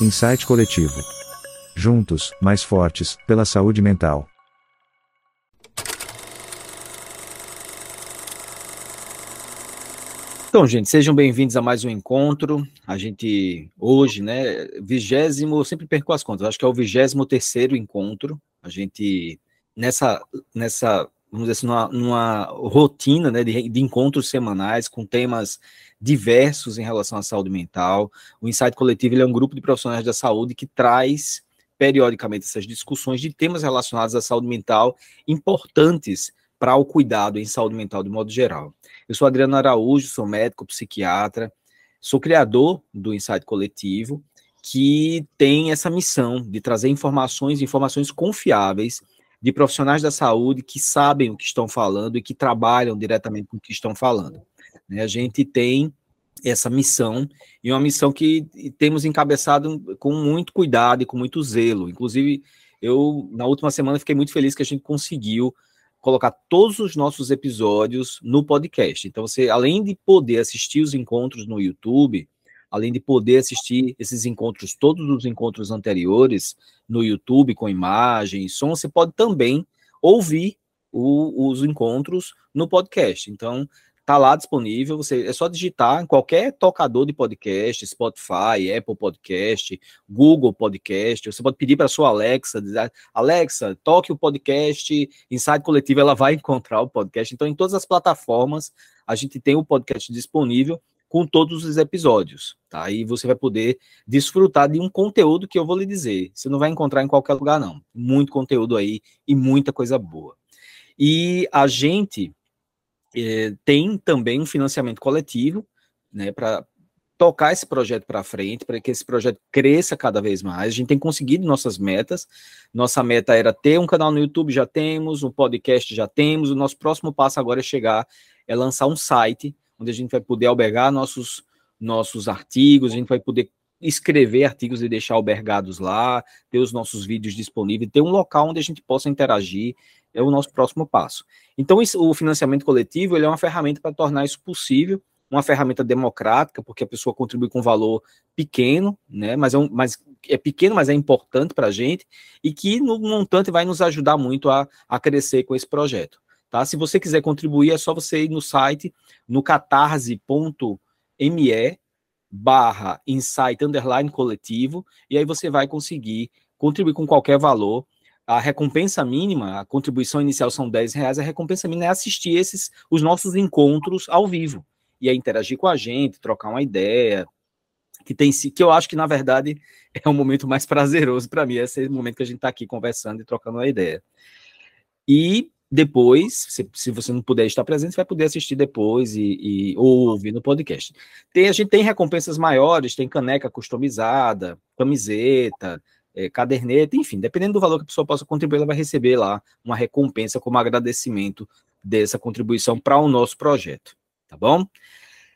Insight Coletivo. Juntos, mais fortes, pela saúde mental. Então, gente, sejam bem-vindos a mais um encontro. A gente, hoje, né, vigésimo, eu sempre perco as contas, acho que é o vigésimo terceiro encontro. A gente, nessa, nessa vamos dizer assim, numa, numa rotina né, de, de, encontros semanais com temas diversos em relação à saúde mental. O Insight Coletivo é um grupo de profissionais da saúde que traz periodicamente essas discussões de temas relacionados à saúde mental importantes para o cuidado em saúde mental de modo geral. Eu sou Adriano Araújo, sou médico, psiquiatra, sou criador do Insight Coletivo, que tem essa missão de trazer informações, informações confiáveis de profissionais da saúde que sabem o que estão falando e que trabalham diretamente com o que estão falando. Né? A gente tem essa missão e uma missão que temos encabeçado com muito cuidado e com muito zelo. Inclusive, eu na última semana fiquei muito feliz que a gente conseguiu colocar todos os nossos episódios no podcast. Então, você, além de poder assistir os encontros no YouTube, além de poder assistir esses encontros, todos os encontros anteriores no YouTube com imagem e som, você pode também ouvir o, os encontros no podcast. Então, Tá lá disponível, você é só digitar em qualquer tocador de podcast, Spotify, Apple Podcast, Google Podcast. Você pode pedir para sua Alexa, dizer, Alexa, toque o podcast Insight Coletivo, ela vai encontrar o podcast. Então, em todas as plataformas, a gente tem o podcast disponível com todos os episódios, tá? E você vai poder desfrutar de um conteúdo que eu vou lhe dizer. Você não vai encontrar em qualquer lugar, não. Muito conteúdo aí e muita coisa boa. E a gente é, tem também um financiamento coletivo, né, para tocar esse projeto para frente, para que esse projeto cresça cada vez mais. A gente tem conseguido nossas metas. Nossa meta era ter um canal no YouTube, já temos, um podcast já temos. O nosso próximo passo agora é chegar, é lançar um site onde a gente vai poder albergar nossos nossos artigos, a gente vai poder escrever artigos e deixar albergados lá, ter os nossos vídeos disponíveis, ter um local onde a gente possa interagir, é o nosso próximo passo. Então, isso, o financiamento coletivo ele é uma ferramenta para tornar isso possível, uma ferramenta democrática, porque a pessoa contribui com um valor pequeno, né, mas é, um, mas é pequeno, mas é importante para a gente, e que no montante vai nos ajudar muito a, a crescer com esse projeto. Tá? Se você quiser contribuir, é só você ir no site, no catarse.me barra insight underline coletivo, e aí você vai conseguir contribuir com qualquer valor a recompensa mínima, a contribuição inicial são 10 reais, a recompensa mínima é assistir esses, os nossos encontros ao vivo. E é interagir com a gente, trocar uma ideia, que tem que eu acho que, na verdade, é o momento mais prazeroso para mim, esse momento que a gente está aqui conversando e trocando uma ideia. E depois, se, se, você não puder estar presente, você vai poder assistir depois e, e ou ouvir no podcast. Tem, a gente tem recompensas maiores, tem caneca customizada, camiseta, é, caderneta, enfim, dependendo do valor que a pessoa possa contribuir, ela vai receber lá uma recompensa como agradecimento dessa contribuição para o nosso projeto, tá bom?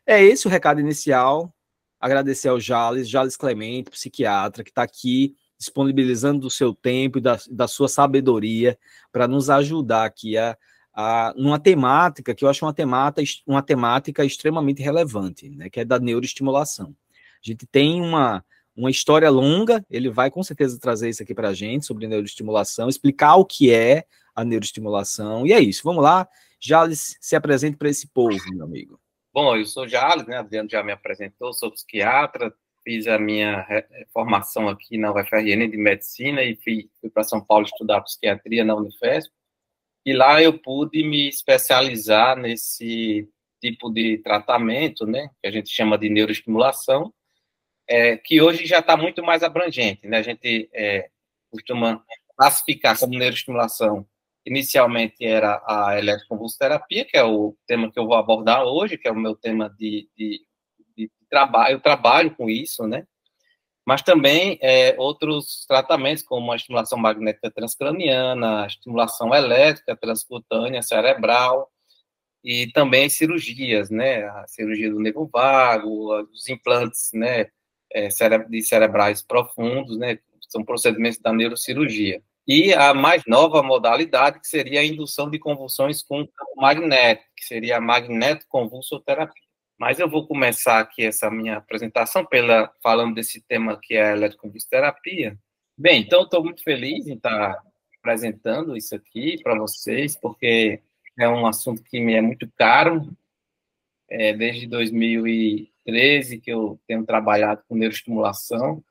É esse o recado inicial. Agradecer ao Jales, Jales Clemente, psiquiatra, que está aqui disponibilizando do seu tempo e da, da sua sabedoria para nos ajudar aqui a, a, numa temática que eu acho uma temática, uma temática extremamente relevante, né, que é da neuroestimulação. A gente tem uma, uma história longa, ele vai com certeza trazer isso aqui para a gente sobre neuroestimulação, explicar o que é a neuroestimulação, e é isso, vamos lá, Jales, se apresente para esse povo, meu amigo. Bom, eu sou Jales, né, Adriano já me apresentou, sou psiquiatra, fiz a minha formação aqui na UFRN de medicina e fui, fui para São Paulo estudar psiquiatria na Unifesp, e lá eu pude me especializar nesse tipo de tratamento, né, que a gente chama de neuroestimulação, é, que hoje já está muito mais abrangente. Né? A gente é, costuma classificar como neuroestimulação. Inicialmente era a eletroconvulsoterapia, que é o tema que eu vou abordar hoje, que é o meu tema de, de, de trabalho. Eu trabalho com isso, né? Mas também é, outros tratamentos, como a estimulação magnética transcraniana, a estimulação elétrica transcutânea cerebral, e também cirurgias, né? A cirurgia do nervo vago, os implantes, né? É, de cerebrais profundos, né? São procedimentos da neurocirurgia. E a mais nova modalidade, que seria a indução de convulsões com campo magnético, que seria a magnetoconvulsoterapia. Mas eu vou começar aqui essa minha apresentação pela falando desse tema que é a eletroconvulsoterapia. Bem, então estou muito feliz em estar apresentando isso aqui para vocês, porque é um assunto que me é muito caro. É, desde 2013 que eu tenho trabalhado com neuroestimulação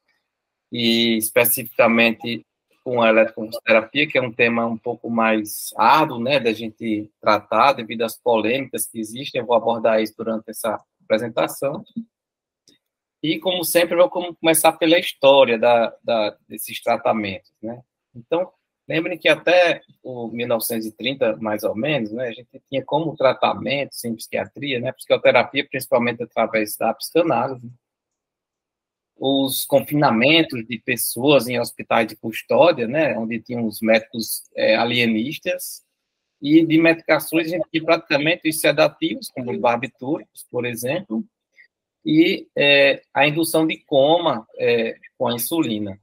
e especificamente com a eletroconvulsoterapia, que é um tema um pouco mais árduo, né, da gente tratar devido às polêmicas que existem. Eu vou abordar isso durante essa apresentação. E, como sempre, vou começar pela história da, da, desses tratamentos, né? Então, lembrem que até o 1930, mais ou menos, né, a gente tinha como tratamento, sem psiquiatria, né, psicoterapia, principalmente através da psicanálise, os confinamentos de pessoas em hospitais de custódia, né, onde tinham os médicos é, alienistas, e de medicações que praticamente os sedativos, como os barbitúricos, por exemplo, e é, a indução de coma é, com a insulina.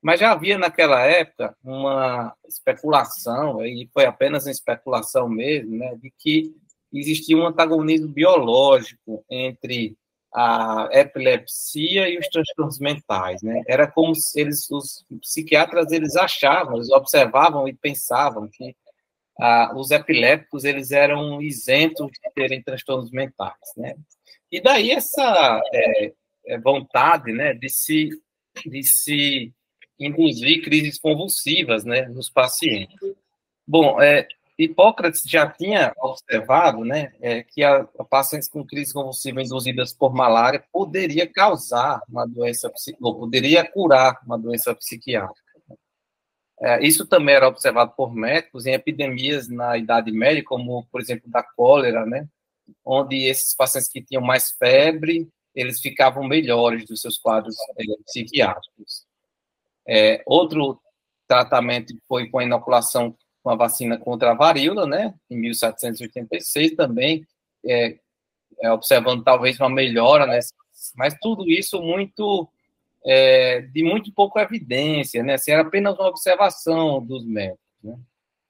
Mas já havia naquela época uma especulação, e foi apenas uma especulação mesmo, né, de que existia um antagonismo biológico entre a epilepsia e os transtornos mentais, né? Era como se eles, os psiquiatras, eles achavam, eles observavam e pensavam que ah, os epilépticos eles eram isentos de terem transtornos mentais, né? E daí essa é, vontade, né, de se de se induzir crises convulsivas, né, nos pacientes. Bom, é, Hipócrates já tinha observado né, é, que a, a, pacientes com crise convulsiva induzidas por malária poderia causar uma doença, ou poderia curar uma doença psiquiátrica. É, isso também era observado por médicos em epidemias na Idade Média, como, por exemplo, da cólera, né, onde esses pacientes que tinham mais febre, eles ficavam melhores dos seus quadros é, psiquiátricos. É, outro tratamento foi com a inoculação com a vacina contra a varíola, né, em 1786 também, é, é, observando talvez uma melhora, né, mas tudo isso muito, é, de muito pouca evidência, né, assim, era apenas uma observação dos médicos, né.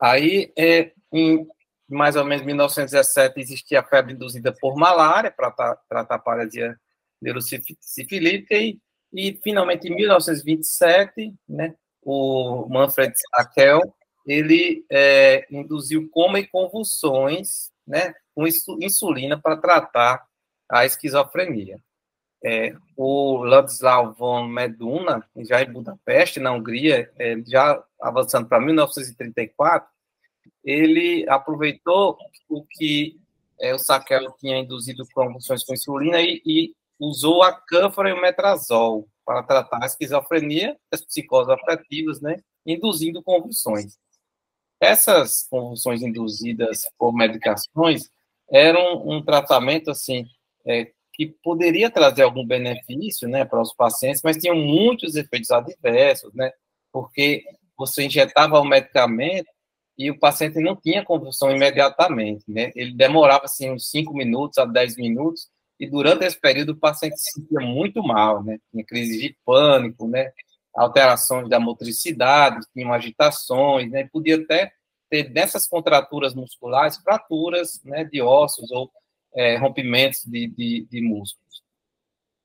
Aí, é, em mais ou menos 1917, existia a febre induzida por malária, para tratar a paralisia neurocifilítica, e, e, finalmente, em 1927, né, o Manfred Sackel ele é, induziu coma e convulsões, né, com insulina para tratar a esquizofrenia. É, o Ladislau von Meduna, já em Budapeste, na Hungria, é, já avançando para 1934, ele aproveitou o que é, o Saquel tinha induzido convulsões com insulina e, e usou a cânfora e o metrazol para tratar a esquizofrenia, as psicoses afetivas, né, induzindo convulsões. Essas convulsões induzidas por medicações eram um tratamento assim é, que poderia trazer algum benefício, né, para os pacientes, mas tinham muitos efeitos adversos, né, porque você injetava o medicamento e o paciente não tinha convulsão imediatamente, né, ele demorava assim uns 5 minutos a 10 minutos e durante esse período o paciente se sentia muito mal, né, tinha crise de pânico, né, alterações da motricidade, tinham agitações, né? Podia até ter dessas contraturas musculares fraturas, né, de ossos ou é, rompimentos de, de, de, músculos.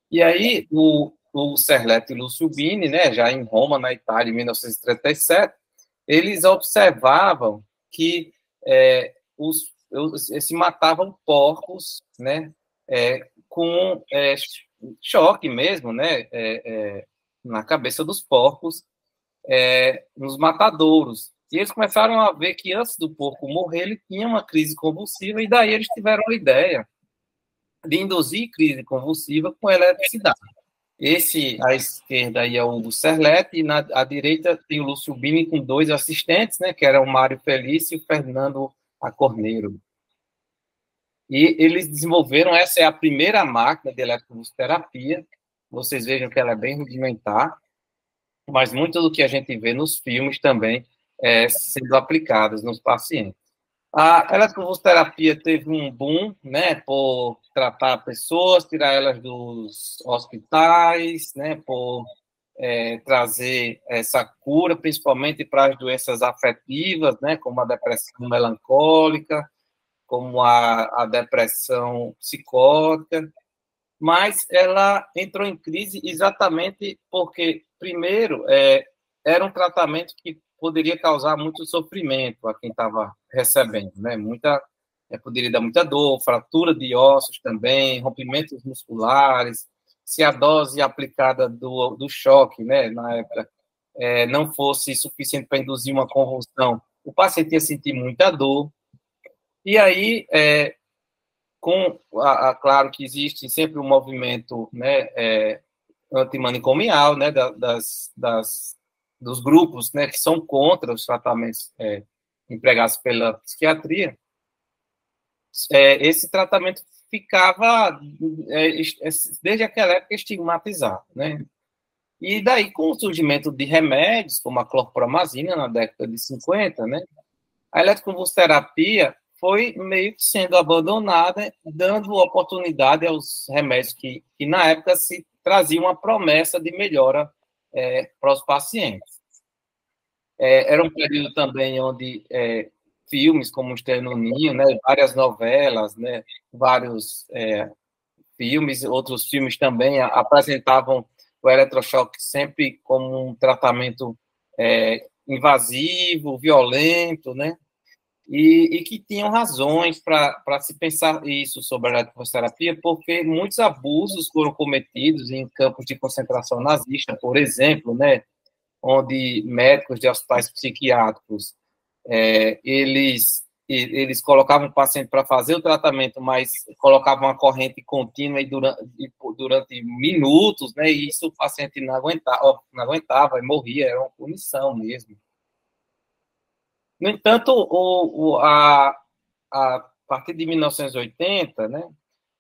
E aí o, o Serleto e Lúcio Bini, né, já em Roma, na Itália, em 1937, eles observavam que é, os, se matavam porcos, né, é, com é, choque mesmo, né, é, é, na cabeça dos porcos, é, nos matadouros. E eles começaram a ver que antes do porco morrer, ele tinha uma crise convulsiva, e daí eles tiveram a ideia de induzir crise convulsiva com eletricidade. Esse, à esquerda, aí é o Hugo Serlete, e na à direita tem o Lúcio Bini com dois assistentes, né, que eram o Mário Felício e o Fernando Acorneiro. E eles desenvolveram, essa é a primeira máquina de eletroterapia, vocês vejam que ela é bem rudimentar, mas muito do que a gente vê nos filmes também é sendo aplicadas nos pacientes. A eletroterapia teve um boom, né, por tratar pessoas, tirar elas dos hospitais, né, por é, trazer essa cura, principalmente para as doenças afetivas, né, como a depressão melancólica, como a, a depressão psicótica, mas ela entrou em crise exatamente porque, primeiro, é, era um tratamento que poderia causar muito sofrimento a quem estava recebendo, né? Muita, é, poderia dar muita dor, fratura de ossos também, rompimentos musculares, se a dose aplicada do, do choque, né, na época, é, não fosse suficiente para induzir uma convulsão, o paciente ia sentir muita dor. E aí, é, com a, a, claro que existe sempre um movimento, né, é, antimanicomial, né, das, das, dos grupos, né, que são contra os tratamentos é, empregados pela psiquiatria. É, esse tratamento ficava, é, desde aquela época, estigmatizado, né? E daí, com o surgimento de remédios, como a clorpromazina, na década de 50, né? A eletroconvulsoterapia foi meio que sendo abandonada, dando oportunidade aos remédios que, que na época se traziam uma promessa de melhora é, para os pacientes. É, era um período também onde é, filmes como no Ninho, né, várias novelas, né, vários é, filmes, outros filmes também apresentavam o eletrochoque sempre como um tratamento é, invasivo, violento, né, e, e que tinham razões para se pensar isso sobre a eletroterapia, porque muitos abusos foram cometidos em campos de concentração nazista, por exemplo, né, onde médicos de hospitais psiquiátricos é, eles eles colocavam o paciente para fazer o tratamento, mas colocavam uma corrente contínua e durante, durante minutos, né? E isso o paciente não aguentava, não aguentava e morria, era uma punição mesmo. No entanto, o, o, a, a partir de 1980, né?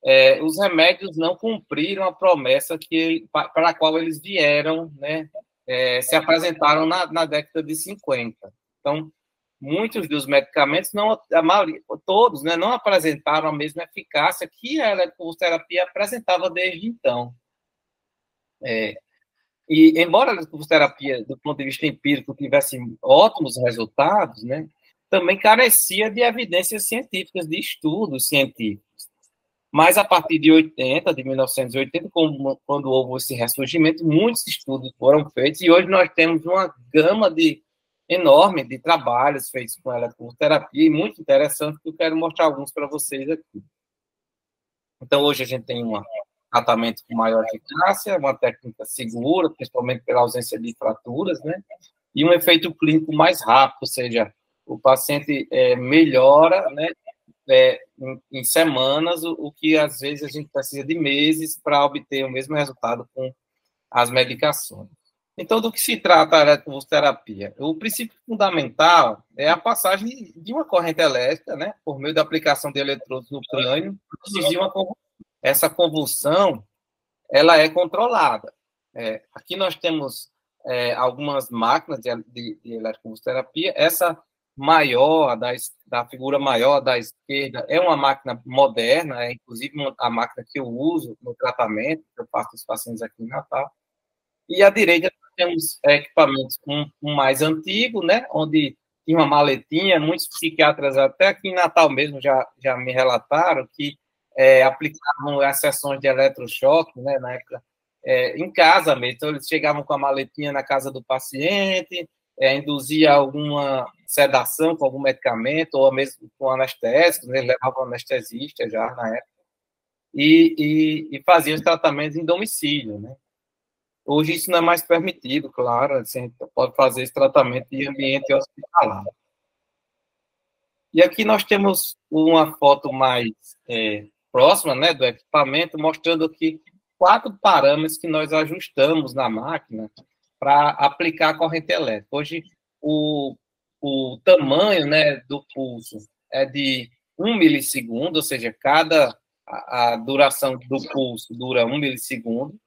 É, os remédios não cumpriram a promessa que para a qual eles vieram, né? É, se apresentaram na, na década de 50. Então, muitos dos medicamentos, não, a maioria, todos, né, não apresentaram a mesma eficácia que a eletroterapia apresentava desde então. É, e, embora a eletroterapia, do ponto de vista empírico, tivesse ótimos resultados, né, também carecia de evidências científicas, de estudos científicos. Mas a partir de 80, de 1980, quando houve esse ressurgimento, muitos estudos foram feitos e hoje nós temos uma gama de enorme de trabalhos feitos com eletroterapia e muito interessante que eu quero mostrar alguns para vocês aqui. Então, hoje a gente tem um tratamento com maior eficácia, uma técnica segura, principalmente pela ausência de fraturas, né? E um efeito clínico mais rápido, ou seja, o paciente é, melhora, né? É, em, em, semanas, o, o que às vezes a gente precisa de meses para obter o mesmo resultado com as medicações. Então, do que se trata a eletroterapia? O princípio fundamental é a passagem de uma corrente elétrica, né, por meio da aplicação de eletrodos no crânio, produzir uma convulsão. Essa convulsão, ela é controlada. É, aqui nós temos é, algumas máquinas de, de, de eletroterapia. Essa maior, da, da figura maior da esquerda, é uma máquina moderna, é inclusive a máquina que eu uso no tratamento, que eu faço os pacientes aqui em Natal. E à direita temos equipamentos um, um, mais antigo, né, onde tinha uma maletinha, muitos psiquiatras até aqui em Natal mesmo já, já me relataram que é, aplicavam as sessões de eletrochoque, né, na época, é, em casa mesmo, então eles chegavam com a maletinha na casa do paciente, é, induzia alguma sedação com algum medicamento, ou mesmo com anestésico, né, levavam anestesista já na época, e, e, e faziam os tratamentos em domicílio, né. Hoje isso não é mais permitido, claro, assim, pode fazer esse tratamento em ambiente hospitalar. E aqui nós temos uma foto mais é, próxima né, do equipamento, mostrando aqui quatro parâmetros que nós ajustamos na máquina para aplicar a corrente elétrica. Hoje, o, o tamanho né, do pulso é de um milissegundo, ou seja, cada a, a duração do pulso dura um milissegundo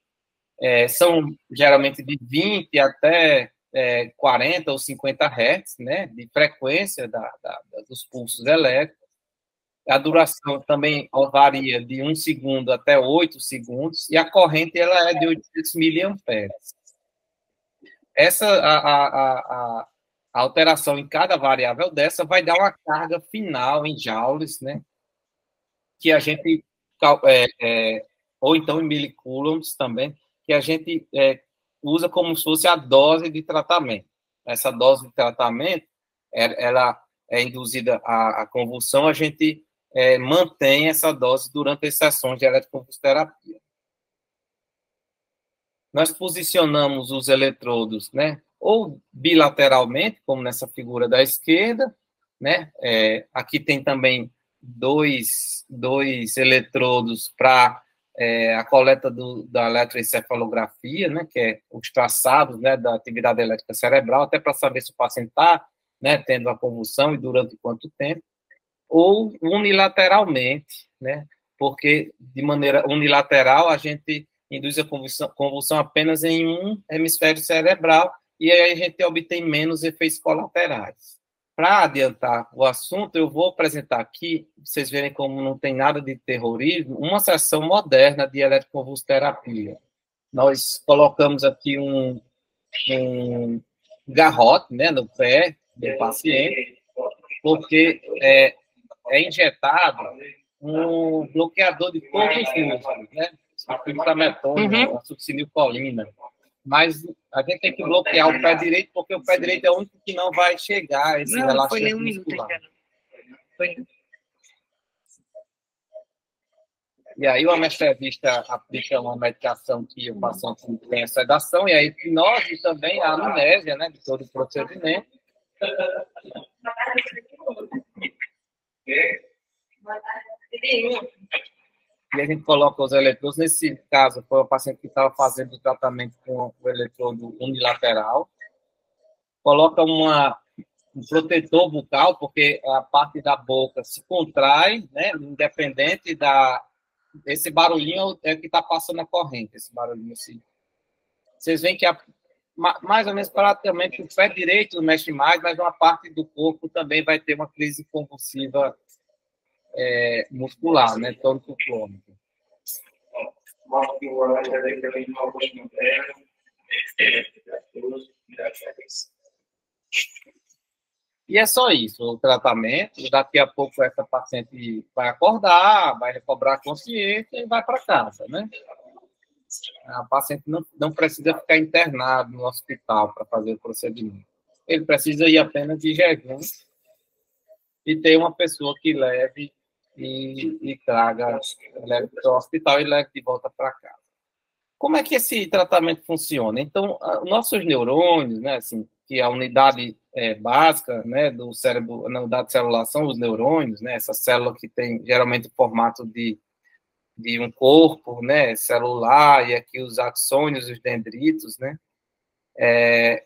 é, são geralmente de 20 até é, 40 ou 50 Hz, né, de frequência da, da, dos pulsos elétricos. A duração também varia de 1 segundo até 8 segundos, e a corrente ela é de 800 miliamperes. Essa, a, a, a, a alteração em cada variável dessa vai dar uma carga final em joules, né, que a gente, é, é, ou então em milicoulombs também, que a gente é, usa como se fosse a dose de tratamento. Essa dose de tratamento, é, ela é induzida a convulsão, a gente é, mantém essa dose durante as sessões de eletroconvulsoterapia. Nós posicionamos os eletrodos, né, ou bilateralmente, como nessa figura da esquerda, né, é, aqui tem também dois, dois eletrodos para é, a coleta do, da eletroencefalografia, né, que é os traçados né, da atividade elétrica cerebral, até para saber se o paciente está né, tendo a convulsão e durante quanto tempo, ou unilateralmente, né, porque de maneira unilateral a gente induz a convulsão, convulsão apenas em um hemisfério cerebral e aí a gente obtém menos efeitos colaterais. Para adiantar o assunto, eu vou apresentar aqui, vocês verem como não tem nada de terrorismo, uma sessão moderna de eletroconvulsoterapia. Nós colocamos aqui um, um garrote né, no pé do paciente, porque é, é injetado um bloqueador de todos os músculos, né? A fibrometona, uhum. a succinilcolina mas a gente tem que bloquear o pé direito, porque o pé direito é o único que não vai chegar a esse não, relaxamento foi nem um muscular. Minuto, foi. E aí o anestesista aplica uma medicação que o paciente tem a sedação, e a hipnose também a amnésia, né, de todo o procedimento. E a gente coloca os eletrodos. Nesse caso, foi o paciente que estava fazendo o tratamento com o eletrodo unilateral. Coloca uma, um protetor bucal, porque a parte da boca se contrai, né, independente da. Esse barulhinho é que está passando a corrente, esse barulhinho assim. Vocês veem que a, mais ou menos praticamente o pé direito mexe mais, mas uma parte do corpo também vai ter uma crise convulsiva é, muscular, né? Tônico crônico. E é só isso, o tratamento. Daqui a pouco essa paciente vai acordar, vai recobrar a consciência e vai para casa, né? A paciente não, não precisa ficar internado no hospital para fazer o procedimento. Ele precisa ir apenas de jejum e ter uma pessoa que leve e, e traga, leve para o hospital e leve de volta para casa. Como é que esse tratamento funciona? Então, nossos neurônios, né, assim, que a unidade é, básica, né, do cérebro, na unidade celular os neurônios, né, essa célula que tem geralmente o formato de, de um corpo, né, celular, e aqui os axônios, os dendritos, né, é,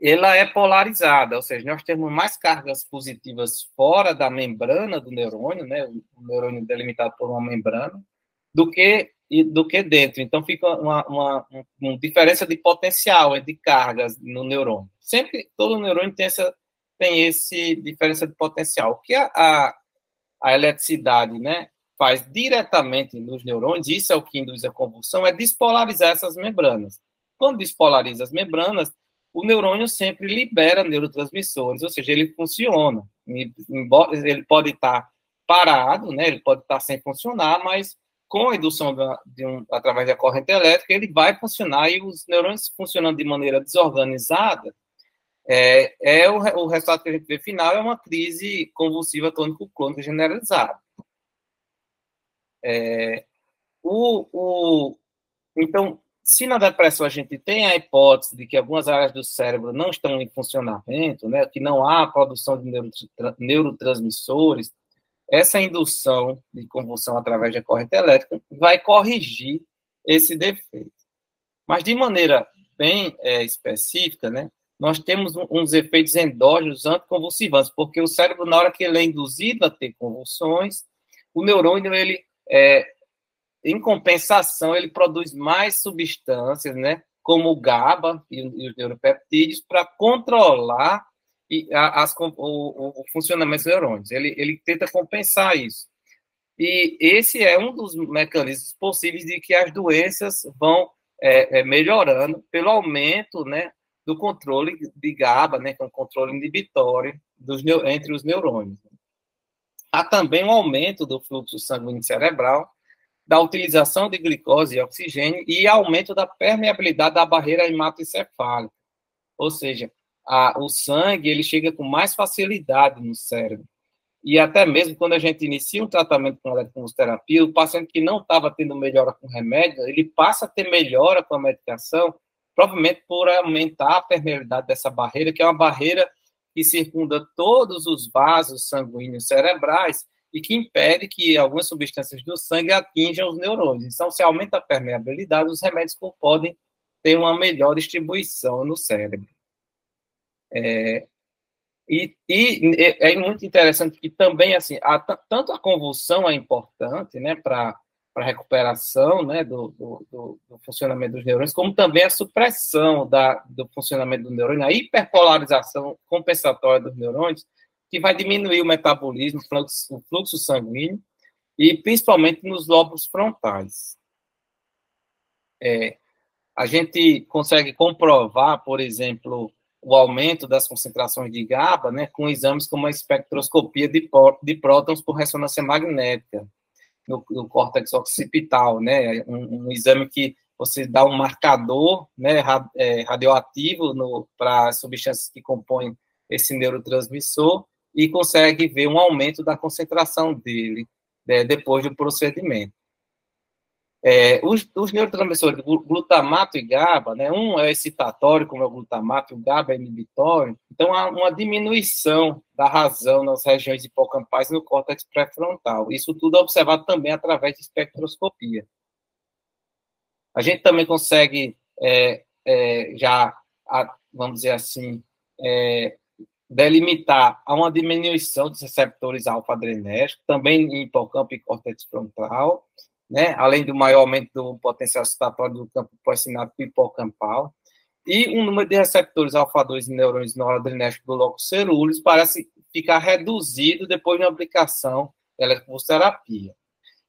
ela é polarizada, ou seja, nós temos mais cargas positivas fora da membrana do neurônio, né, o neurônio delimitado por uma membrana, do que do que dentro. Então fica uma, uma, uma diferença de potencial de cargas no neurônio. Sempre todo neurônio tem essa tem esse diferença de potencial. O que a, a, a eletricidade, né, faz diretamente nos neurônios, isso é o que induz a convulsão, é despolarizar essas membranas. Quando despolariza as membranas, o neurônio sempre libera neurotransmissores, ou seja, ele funciona. Embora ele pode estar parado, né, ele pode estar sem funcionar, mas com a indução de um, através da corrente elétrica, ele vai funcionar e os neurônios funcionando de maneira desorganizada, é, é o, o resultado que a gente vê final é uma crise convulsiva tônico-clônica generalizada. É, o, o, então, se na depressão a gente tem a hipótese de que algumas áreas do cérebro não estão em funcionamento, né, que não há produção de neurotransmissores, essa indução de convulsão através da corrente elétrica vai corrigir esse defeito. Mas de maneira bem é, específica, né, nós temos uns efeitos endógenos anticonvulsivantes, porque o cérebro, na hora que ele é induzido a ter convulsões, o neurônio ele é, em compensação, ele produz mais substâncias, né, como o GABA e, os neuropeptídeos, para controlar as, o, o, o, funcionamento dos neurônios. Ele, ele tenta compensar isso. E esse é um dos mecanismos possíveis de que as doenças vão é, é, melhorando pelo aumento né, do controle de GABA, né, que é um controle inibitório dos, entre os neurônios. Há também um aumento do fluxo sanguíneo cerebral, da utilização de glicose e oxigênio e aumento da permeabilidade da barreira hematoencefálica. Ou seja, a, o sangue ele chega com mais facilidade no cérebro. E até mesmo quando a gente inicia um tratamento com eletroconvulsoterapia, o paciente que não estava tendo melhora com remédio, ele passa a ter melhora com a medicação, provavelmente por aumentar a permeabilidade dessa barreira, que é uma barreira que circunda todos os vasos sanguíneos cerebrais e que impede que algumas substâncias do sangue atinjam os neurônios. Então, se aumenta a permeabilidade, os remédios podem ter uma melhor distribuição no cérebro. É, e, e, é muito interessante que também, assim, a, tanto a convulsão é importante, né, para a recuperação, né, do, do, do, funcionamento dos neurônios, como também a supressão da, do funcionamento do neurônio, a hiperpolarização compensatória dos neurônios, que vai diminuir o metabolismo, o fluxo, o fluxo sanguíneo, e principalmente nos lobos frontais. É, a gente consegue comprovar, por exemplo, o aumento das concentrações de GABA, né, com exames como a espectroscopia de, de prótons por ressonância magnética no, no córtex occipital, né, um, um, exame que você dá um marcador, né, é, radioativo para substâncias que compõem esse neurotransmissor e consegue ver um aumento da concentração dele né, depois do procedimento. É, os, os, neurotransmissores glutamato e GABA, né, um é excitatório, como é o glutamato, o GABA é inibitório, então há uma diminuição da razão nas regiões hipocampais no córtex pré-frontal. Isso tudo é observado também através de espectroscopia. A gente também consegue é, é, já, vamos dizer assim, é, delimitar a uma diminuição dos receptores alfa-adrenérgicos, também em hipocampo e córtex frontal, né, além do maior aumento do potencial excitatório do campo pós-sináptico hipocampal, e um número de receptores alfa-2 e neurônios noradrenérgicos do locus ceruleus parece ficar reduzido depois da aplicação da eletroterapia.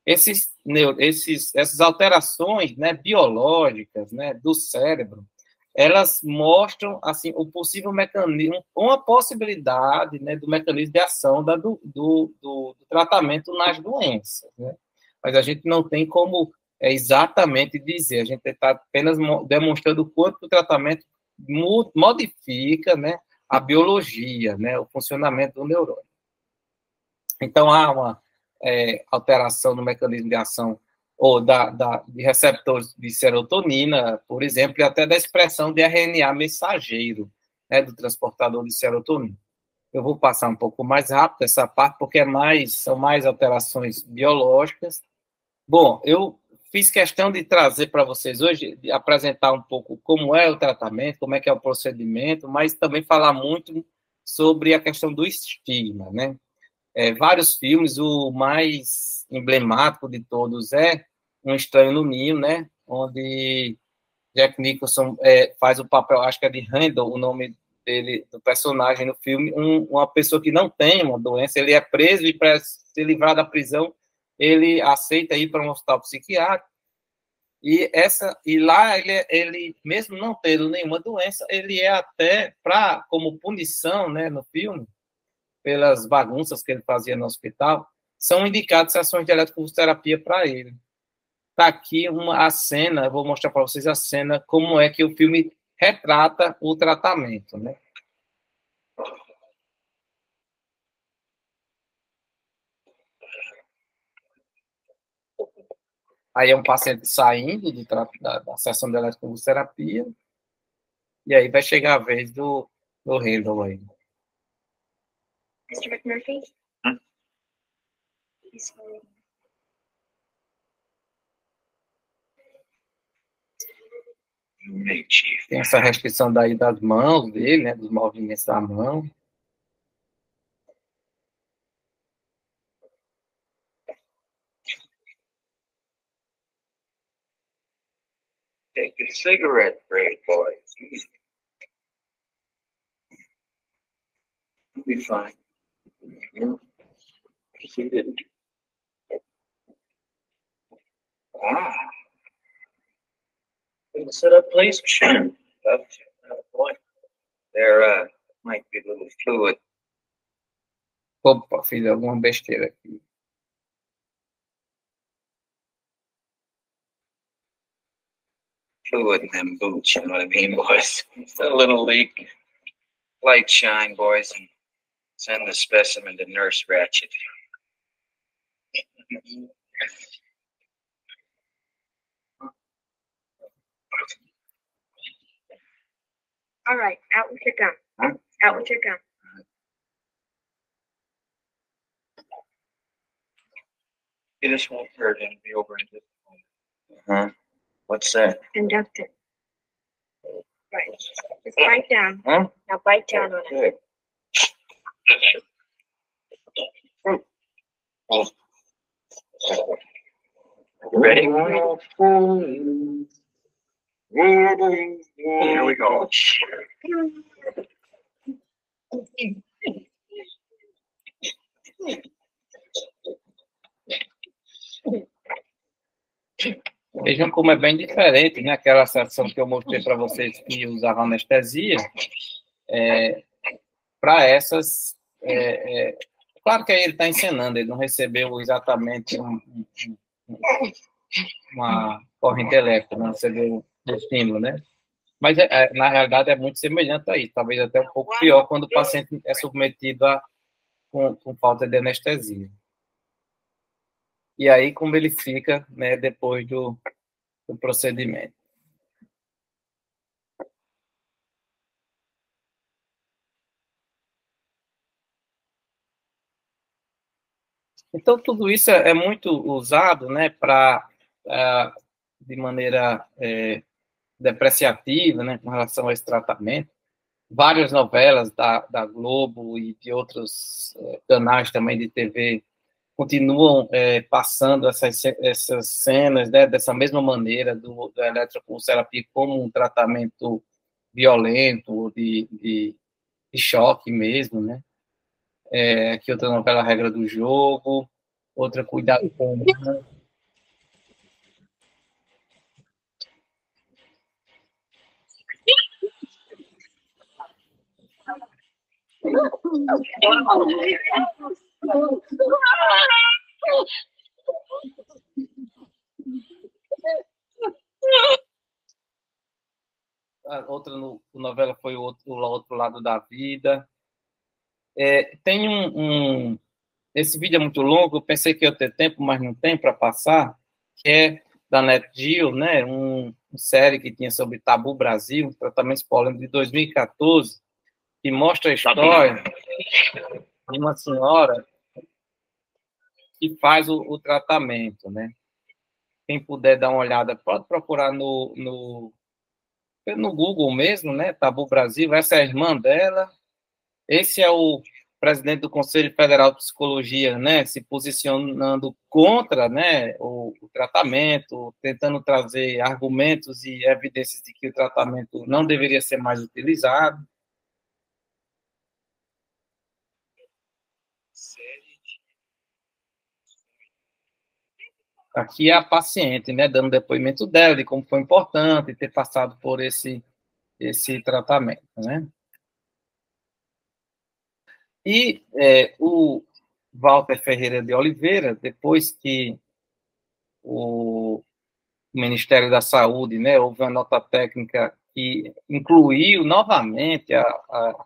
Esses, esses, essas alterações né, biológicas né, do cérebro, elas mostram assim o possível mecanismo, uma possibilidade né, do mecanismo de ação da, do, do, do, tratamento nas doenças. Né? Mas a gente não tem como é, exatamente dizer, a gente está apenas demonstrando o quanto o tratamento modifica né, a biologia, né, o funcionamento do neurônio. Então, há uma é, alteração no mecanismo de ação ou da, da, de receptores de serotonina, por exemplo, e até da expressão de RNA mensageiro, né, do transportador de serotonina. Eu vou passar um pouco mais rápido essa parte, porque é mais, são mais alterações biológicas, Bom, eu fiz questão de trazer para vocês hoje, de apresentar um pouco como é o tratamento, como é que é o procedimento, mas também falar muito sobre a questão do estigma, né? É, vários filmes, o mais emblemático de todos é Um Estranho no Ninho, né? Onde Jack Nicholson é, faz o papel, acho que é de Randall, o nome dele, do personagem no filme, um, uma pessoa que não tem uma doença, ele é preso e para se livrar da prisão, ele aceita ir para um hospital psiquiátrico. E essa e lá ele, ele mesmo não tendo nenhuma doença ele é até para como punição né no filme pelas bagunças que ele fazia no hospital são indicadas sessões de eletroterapia para ele. Tá aqui uma a cena eu vou mostrar para vocês a cena como é que o filme retrata o tratamento né Aí é um paciente saindo do da, da sessão de eletroterapia, e aí vai chegar a vez do, do Randall aí. Mr. McMurphy? Hum? Tem essa restrição daí das mãos dele, né, dos movimentos da mão. Cigarette break, boys. You'll be fine. She didn't. Ah. Can set up place, Shannon. Boy, there uh, might be a little fluid Opa, fiz alguma besteira aqui. Fluid in them boots, you know what I mean, boys? a little leak. Light shine, boys, and send the specimen to Nurse Ratchet. All right, out with your gum. Huh? Out with your gum. It just won't hurt and be over in just a moment. Uh-huh. What's that? Conductor. Right. Just bite down. Huh? Now bite down on it. Good. Ready? Here we go. Vejam como é bem diferente, né? Aquela sensação que eu mostrei para vocês que usava anestesia, é, para essas. É, é, claro que aí ele está encenando, ele não recebeu exatamente um, um, um, uma corrente elétrica, não recebeu o estímulo, né? Mas, é, é, na realidade, é muito semelhante a isso, talvez até um pouco pior quando o paciente é submetido a com, com falta de anestesia. E aí, como ele fica, né, depois do, do procedimento. Então, tudo isso é, é muito usado, né, para, de maneira é, depreciativa, né, com relação a esse tratamento. Várias novelas da, da Globo e de outros é, canais também de TV continuam é, passando essas, essas cenas né, dessa mesma maneira do, do eletroconserapi como um tratamento violento, de, de, de choque mesmo, né? É, aqui outra novela Regra do Jogo, outra Cuidado com... A outra no, novela foi o outro, o outro lado da vida. É, tem um, um, Esse vídeo é muito longo, eu pensei que ia ter tempo, mas não tem para passar, que é da NetGeo, né? Um, uma série que tinha sobre Tabu Brasil, tratamentos polêmicos de 2014, que mostra a história de uma senhora que faz o, o, tratamento, né? Quem puder dar uma olhada, pode procurar no, no, no Google mesmo, né? Tabu Brasil, essa é a irmã dela, esse é o presidente do Conselho Federal de Psicologia, né, se posicionando contra, né, o, o, tratamento, tentando trazer argumentos e evidências de que o tratamento não deveria ser mais utilizado. Aqui é a paciente, né, dando depoimento dela de como foi importante ter passado por esse esse tratamento, né? E é, o Walter Ferreira de Oliveira, depois que o Ministério da Saúde, né, houve uma nota técnica que incluiu novamente a, a,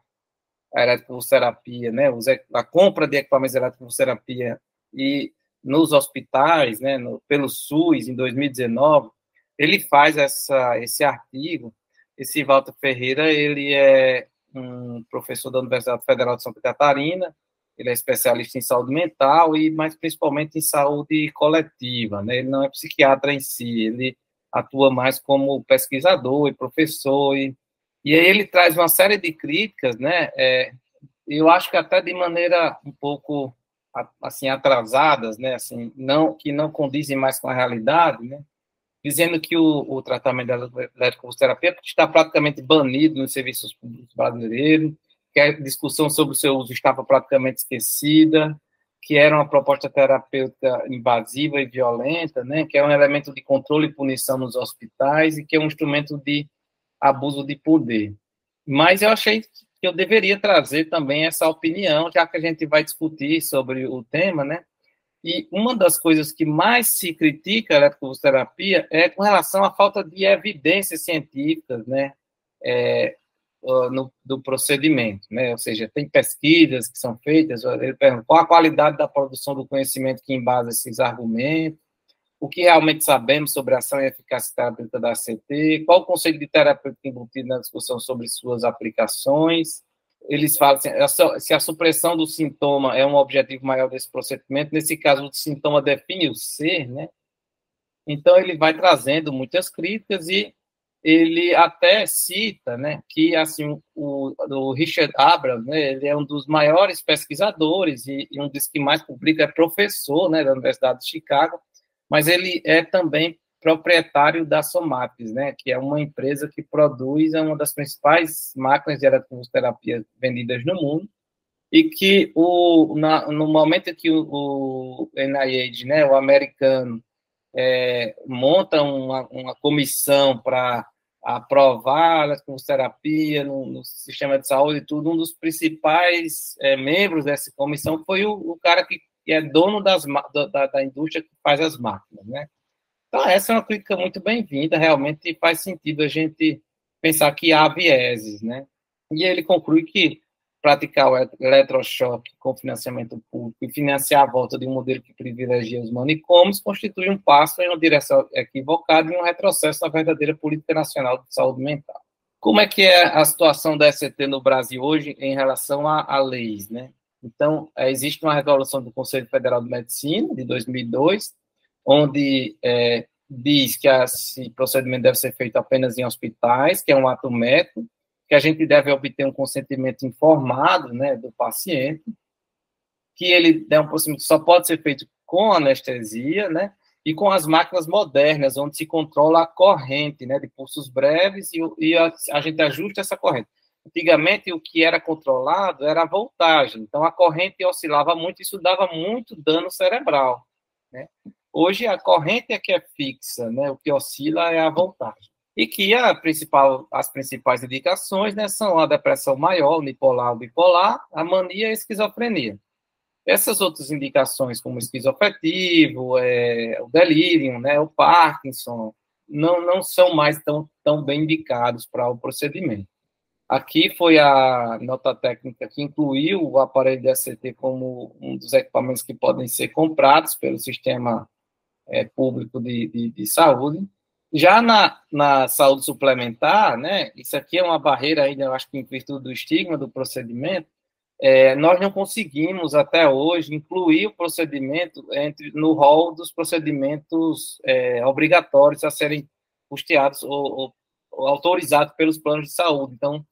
a eletroterapia, né, a compra de equipamentos de eletroterapia e nos hospitais, né, no, pelo SUS, em 2019, ele faz essa, esse artigo. Esse Walter Ferreira, ele é um professor da Universidade Federal de Santa Catarina, ele é especialista em saúde mental e mais principalmente em saúde coletiva, né? Ele não é psiquiatra em si, ele atua mais como pesquisador e professor e, e aí ele traz uma série de críticas, né? É, eu acho que até de maneira um pouco assim atrasadas, né? Assim, não que não condizem mais com a realidade, né? dizendo que o, o tratamento da eletroterapia está praticamente banido nos serviços públicos brasileiros, que a discussão sobre o seu uso estava praticamente esquecida, que era uma proposta terapêutica invasiva e violenta, né, que é um elemento de controle e punição nos hospitais e que é um instrumento de abuso de poder. Mas eu achei que eu deveria trazer também essa opinião, já que a gente vai discutir sobre o tema, né? E uma das coisas que mais se critica a eletroconvulsoterapia é com relação à falta de evidências científicas, né? É, no, do procedimento, né? Ou seja, tem pesquisas que são feitas, ele pergunta qual a qualidade da produção do conhecimento que embasa esses argumentos, o que realmente sabemos sobre a ação e eficácia terapêutica da ACT, qual o conceito de terapêutica embutido na discussão sobre suas aplicações. Eles falam assim, se a supressão do sintoma é um objetivo maior desse procedimento, nesse caso o sintoma define o ser, né? Então ele vai trazendo muitas críticas e ele até cita, né, que assim o, o Richard Abrams, né, ele é um dos maiores pesquisadores e, e um dos que mais publica é professor, né, da Universidade de Chicago, mas ele é também proprietário da Somatis, né, que é uma empresa que produz uma das principais máquinas de eletroterapia vendidas no mundo, e que o, na, no momento que o, o NIH, né, o americano, é, monta uma, uma comissão para aprovar a eletroterapia no, no, sistema de saúde e tudo, um dos principais é, membros dessa comissão foi o, o cara que que é dono das, da, da indústria que faz as máquinas, né? Então, essa é uma crítica muito bem-vinda, realmente faz sentido a gente pensar que há vieses, né? E ele conclui que praticar o eletrochoque com financiamento público e financiar a volta de um modelo que privilegia os manicômios constitui um passo em uma direção equivocada e um retrocesso na verdadeira política nacional de saúde mental. Como é que é a situação da SCT no Brasil hoje em relação a, a leis, né? Então, é, existe uma resolução do Conselho Federal de Medicina, de 2002, onde é, diz que esse procedimento deve ser feito apenas em hospitais, que é um ato médico, que a gente deve obter um consentimento informado né, do paciente, que ele é um procedimento só pode ser feito com anestesia, né, e com as máquinas modernas, onde se controla a corrente, né, de pulsos breves, e, e a, a gente ajusta essa corrente. Antigamente, o que era controlado era a voltagem. Então, a corrente oscilava muito, isso dava muito dano cerebral. Né? Hoje, a corrente é que é fixa, né? o que oscila é a voltagem. E que a principal, as principais indicações né, são a depressão maior, unipolar, bipolar, a mania e a esquizofrenia. Essas outras indicações, como esquizoafetivo, é, o delírio, né, o Parkinson, não, não são mais tão, tão bem indicados para o procedimento. Aqui foi a nota técnica que incluiu o aparelho DST como um dos equipamentos que podem ser comprados pelo sistema é, público de, de, de, saúde. Já na, na saúde suplementar, né, isso aqui é uma barreira ainda, eu acho que em virtude do estigma do procedimento, é, nós não conseguimos até hoje incluir o procedimento entre, no rol dos procedimentos é, obrigatórios a serem custeados ou, ou, ou autorizados pelos planos de saúde. Então,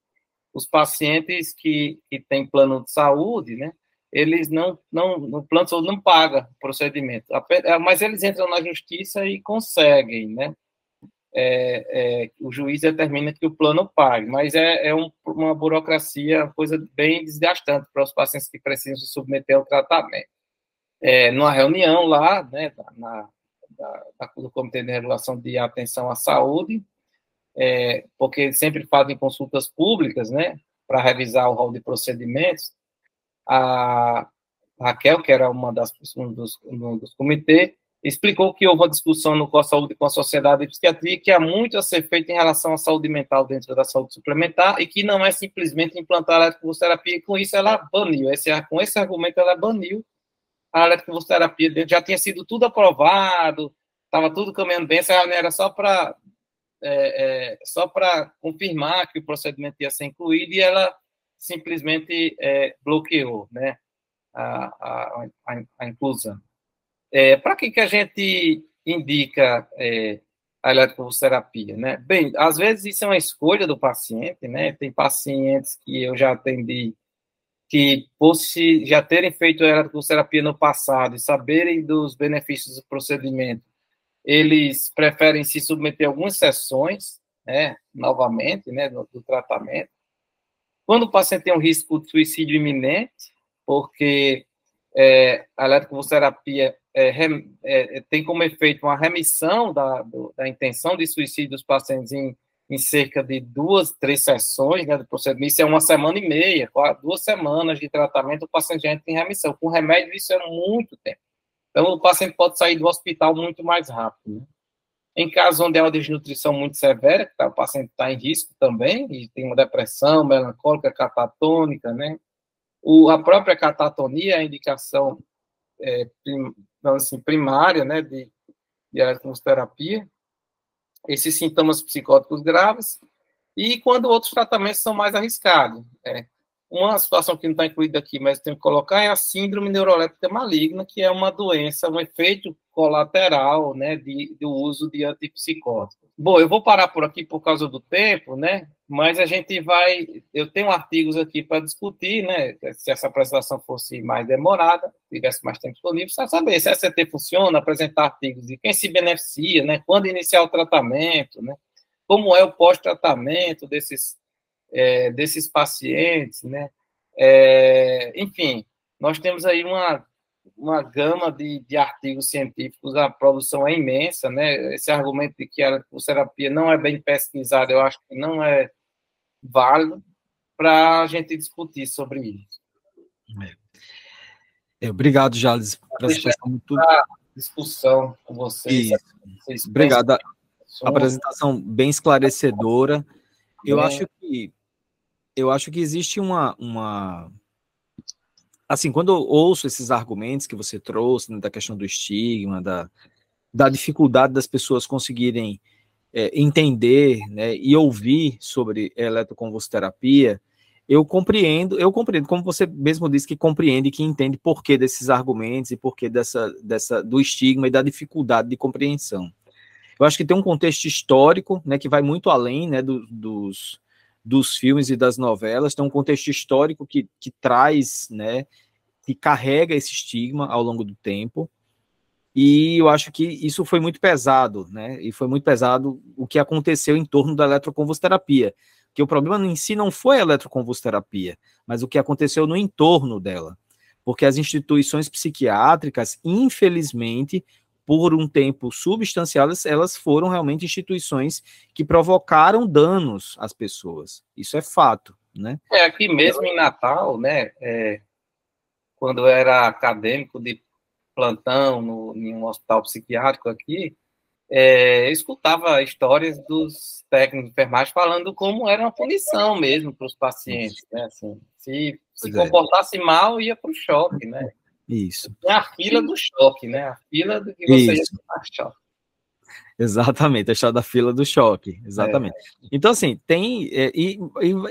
os pacientes que, que têm plano de saúde, né, eles não, não, no plano de saúde não paga o procedimento, é, mas eles entram na justiça e conseguem, né, é, é, o juiz determina que o plano pague, mas é, é um, uma burocracia, coisa bem desgastante para os pacientes que precisam se submeter ao tratamento. É, numa reunião lá, né, na, da, da, do Comitê de Regulação de Atenção à Saúde, é, porque sempre fazem consultas públicas, né, para revisar o rol de procedimentos. A Raquel, que era uma das um dos, um dos comitês, explicou que houve uma discussão no a Saúde com a Sociedade de Psiquiatria que há muito a ser feito em relação à saúde mental dentro da saúde suplementar e que não é simplesmente implantar a eletroconvulsoterapia e com isso ela baniu, esse, com esse argumento ela baniu a eletroconvulsoterapia, já tinha sido tudo aprovado, estava tudo caminhando bem, essa era só para é, é, só para confirmar que o procedimento ia ser incluído e ela simplesmente é, bloqueou né, a, a, a, inclusão. É, para que, que a gente indica é, a eletroterapia? Né? Bem, às vezes isso é uma escolha do paciente, né? tem pacientes que eu já atendi que, por já terem feito a eletroterapia no passado e saberem dos benefícios do procedimento, eles preferem se submeter a algumas sessões, né, novamente, né, do, do tratamento. Quando o paciente tem um risco de suicídio iminente, porque é, a eletroconvulsoterapia é, é, tem como efeito uma remissão da, do, da intenção de suicídio dos pacientes em, em cerca de duas, três sessões né, do procedimento, isso é uma semana e meia, duas semanas de tratamento, o paciente já entra em remissão. Com remédio, isso é muito tempo. Então, o paciente pode sair do hospital muito mais rápido. Né? Em casos onde há uma desnutrição muito severa, que tá, o paciente está em risco também, e tem uma depressão melancólica, catatônica, né? O, a própria catatonia é a indicação é, prim, assim, primária né, de, de eletroterapia, esses sintomas psicóticos graves, e quando outros tratamentos são mais arriscados. É. Uma situação que não está incluída aqui, mas tem que colocar, é a síndrome neuroléptica maligna, que é uma doença, um efeito colateral né, de, do uso de antipsicóticos. Bom, eu vou parar por aqui por causa do tempo, né? Mas a gente vai. Eu tenho artigos aqui para discutir, né? Se essa apresentação fosse mais demorada, tivesse mais tempo disponível, para saber se a CT funciona, apresentar artigos de quem se beneficia, né? Quando iniciar o tratamento, né? Como é o pós-tratamento desses é, desses pacientes, né? É, enfim, nós temos aí uma, uma gama de, de artigos científicos, a produção é imensa, né? Esse argumento de que a terapia não é bem pesquisada, eu acho que não é válido para a gente discutir sobre isso. É. Obrigado, Jales, pela expressão muito... discussão com vocês. vocês Obrigado. A apresentação bem esclarecedora. Eu é. acho que eu acho que existe uma, uma assim, quando eu ouço esses argumentos que você trouxe, né, da questão do estigma, da, da dificuldade das pessoas conseguirem é, entender né, e ouvir sobre eletroconvulsoterapia, eu compreendo, eu compreendo, como você mesmo disse que compreende, que entende porquê desses argumentos e porquê dessa, dessa, do estigma e da dificuldade de compreensão. Eu acho que tem um contexto histórico, né, que vai muito além, né, do, dos, dos filmes e das novelas, tem um contexto histórico que, que traz, né, que carrega esse estigma ao longo do tempo, e eu acho que isso foi muito pesado, né, e foi muito pesado o que aconteceu em torno da eletroconvulsoterapia, que o problema em si não foi a eletroconvulsoterapia, mas o que aconteceu no entorno dela, porque as instituições psiquiátricas, infelizmente, por um tempo substancial, elas foram realmente instituições que provocaram danos às pessoas. Isso é fato, né? É, aqui mesmo em Natal, né, é, quando eu era acadêmico de plantão no, em um hospital psiquiátrico aqui, é, eu escutava histórias dos técnicos de enfermagem falando como era uma punição mesmo para os pacientes, né? Assim, se se é. comportasse mal, ia para o choque, né? Isso. É a fila do choque, né? A fila do que você Isso. ia choque. Exatamente, a história da fila do choque, exatamente. É. Então, assim, tem, é, e,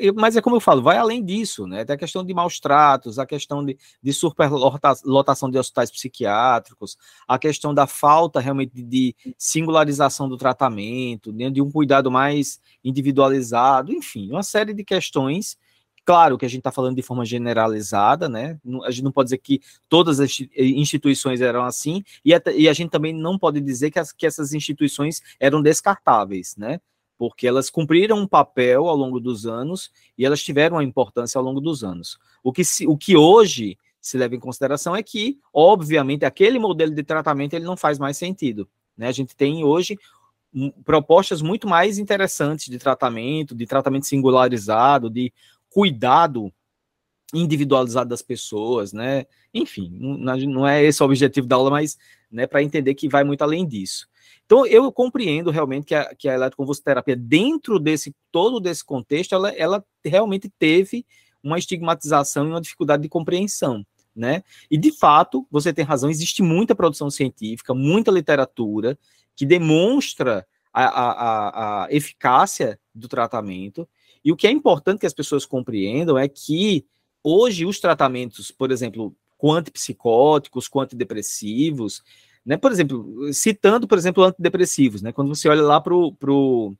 e, mas é como eu falo, vai além disso, né? Tem a questão de maus tratos, a questão de, de superlotação de hospitais psiquiátricos, a questão da falta realmente de singularização do tratamento, de um cuidado mais individualizado, enfim, uma série de questões Claro que a gente está falando de forma generalizada, né? A gente não pode dizer que todas as instituições eram assim, e a, e a gente também não pode dizer que, as, que essas instituições eram descartáveis, né? Porque elas cumpriram um papel ao longo dos anos e elas tiveram uma importância ao longo dos anos. O que, se, o que hoje se leva em consideração é que, obviamente, aquele modelo de tratamento ele não faz mais sentido. Né? A gente tem hoje propostas muito mais interessantes de tratamento, de tratamento singularizado, de cuidado individualizado das pessoas, né? Enfim, não, é esse o objetivo da aula, mas né, para entender que vai muito além disso. Então, eu compreendo realmente que a, que a eletroconvulsoterapia, dentro desse todo desse contexto, ela, ela realmente teve uma estigmatização e uma dificuldade de compreensão, né? E, de fato, você tem razão, existe muita produção científica, muita literatura que demonstra a, a, a eficácia do tratamento, e o que é importante que as pessoas compreendam é que hoje os tratamentos, por exemplo, com antipsicóticos, com antidepressivos, né, por exemplo, citando, por exemplo, antidepressivos, né, quando você olha lá para o pro,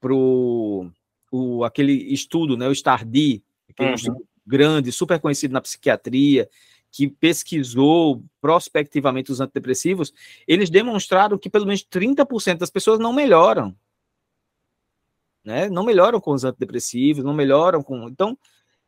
pro, o, aquele estudo, né, o STARDI, aquele uhum. estudo grande, super conhecido na psiquiatria, que pesquisou prospectivamente os antidepressivos, eles demonstraram que pelo menos 30% das pessoas não melhoram né? Não melhoram com os antidepressivos, não melhoram com. Então,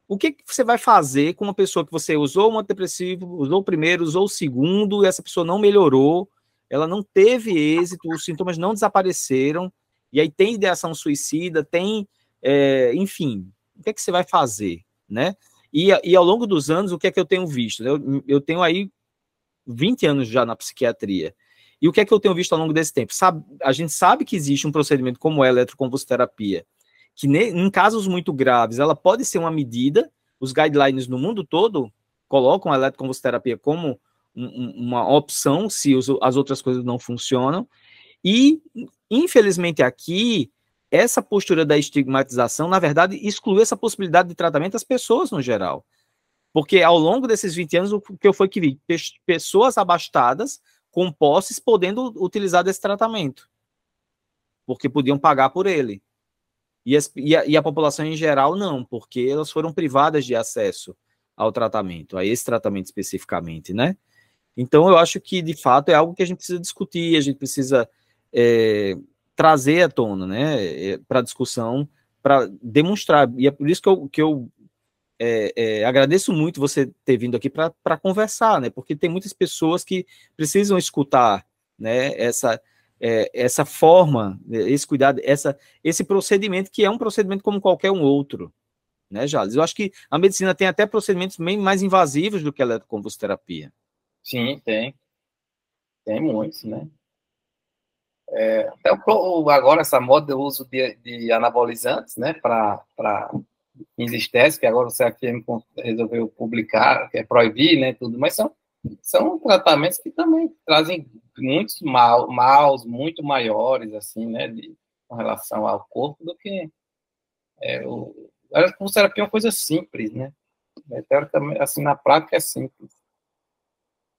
o que, você vai fazer com uma pessoa que você usou um antidepressivo, usou o primeiro, usou o segundo, e essa pessoa não melhorou, ela não teve êxito, os sintomas não desapareceram, e aí tem ideação suicida, tem, é, enfim, o que é que você vai fazer, né? E, e ao longo dos anos, o que é que eu tenho visto? Eu, eu tenho aí 20 anos já na psiquiatria. E o que é que eu tenho visto ao longo desse tempo? Sabe, a gente sabe que existe um procedimento como a eletroconvulsoterapia, que ne, em casos muito graves, ela pode ser uma medida, os guidelines no mundo todo colocam a eletroconvulsoterapia como um, uma opção se os, as outras coisas não funcionam. E, infelizmente, aqui, essa postura da estigmatização, na verdade, exclui essa possibilidade de tratamento das pessoas no geral. Porque ao longo desses 20 anos, o que eu foi que vi? Pessoas abastadas, com posses, podendo utilizar desse tratamento. Porque podiam pagar por ele. E, as, e, a, e a população em geral não, porque elas foram privadas de acesso ao tratamento, a esse tratamento especificamente, né? Então, eu acho que, de fato, é algo que a gente precisa discutir, a gente precisa é, trazer à tona, né, é, para discussão, para demonstrar. E é por isso que eu, que eu é, é, agradeço muito você ter vindo aqui para conversar, né? Porque tem muitas pessoas que precisam escutar, né? Essa é, essa forma, esse cuidado, essa esse procedimento que é um procedimento como qualquer um outro, né, Jales? Eu acho que a medicina tem até procedimentos bem mais invasivos do que a eletroconvulsoterapia. Sim, tem, tem muitos, né? É, agora essa moda do uso de, de anabolizantes, né, para estéticos, que agora o CFM resolveu publicar, que é proibir, né, tudo, mas são, são tratamentos que também trazem muitos mal, maus muito maiores, assim, né, de, com relação ao corpo, do que é, o, a é uma coisa simples, né, é, teoricamente, assim, na prática é simples.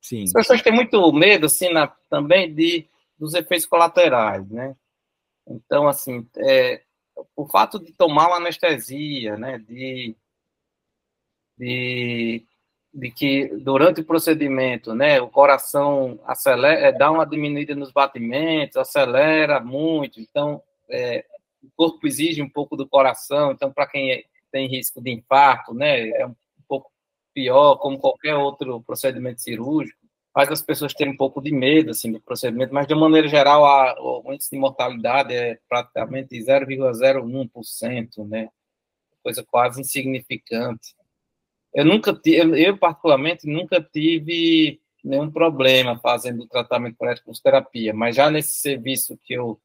Sim. As pessoas têm muito medo, assim, na, também de dos efeitos colaterais, né? Então, assim, é, o fato de tomar uma anestesia, né, de, de, de que durante o procedimento, né, o coração acelera, é, dá uma diminuída nos batimentos, acelera muito, então é, o corpo exige um pouco do coração, então para quem é, tem risco de infarto, né, é um pouco pior, como qualquer outro procedimento cirúrgico faz as pessoas terem um pouco de medo assim, do procedimento, mas de maneira geral a, o índice de mortalidade é praticamente 0,01%, né? Coisa quase insignificante. Eu nunca tive, eu particularmente nunca tive nenhum problema fazendo o tratamento por eletroterapia, mas já nesse serviço que eu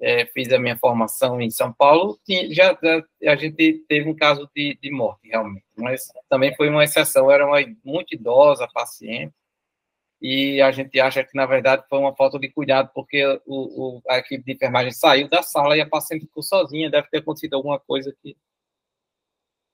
é, fiz a minha formação em São Paulo, já, já, a gente teve um caso de, de morte, realmente, mas também foi uma exceção, era uma muito idosa paciente, e a gente acha que, na verdade, foi uma falta de cuidado, porque o, o, a equipe de enfermagem saiu da sala e a paciente ficou sozinha, deve ter acontecido alguma coisa que...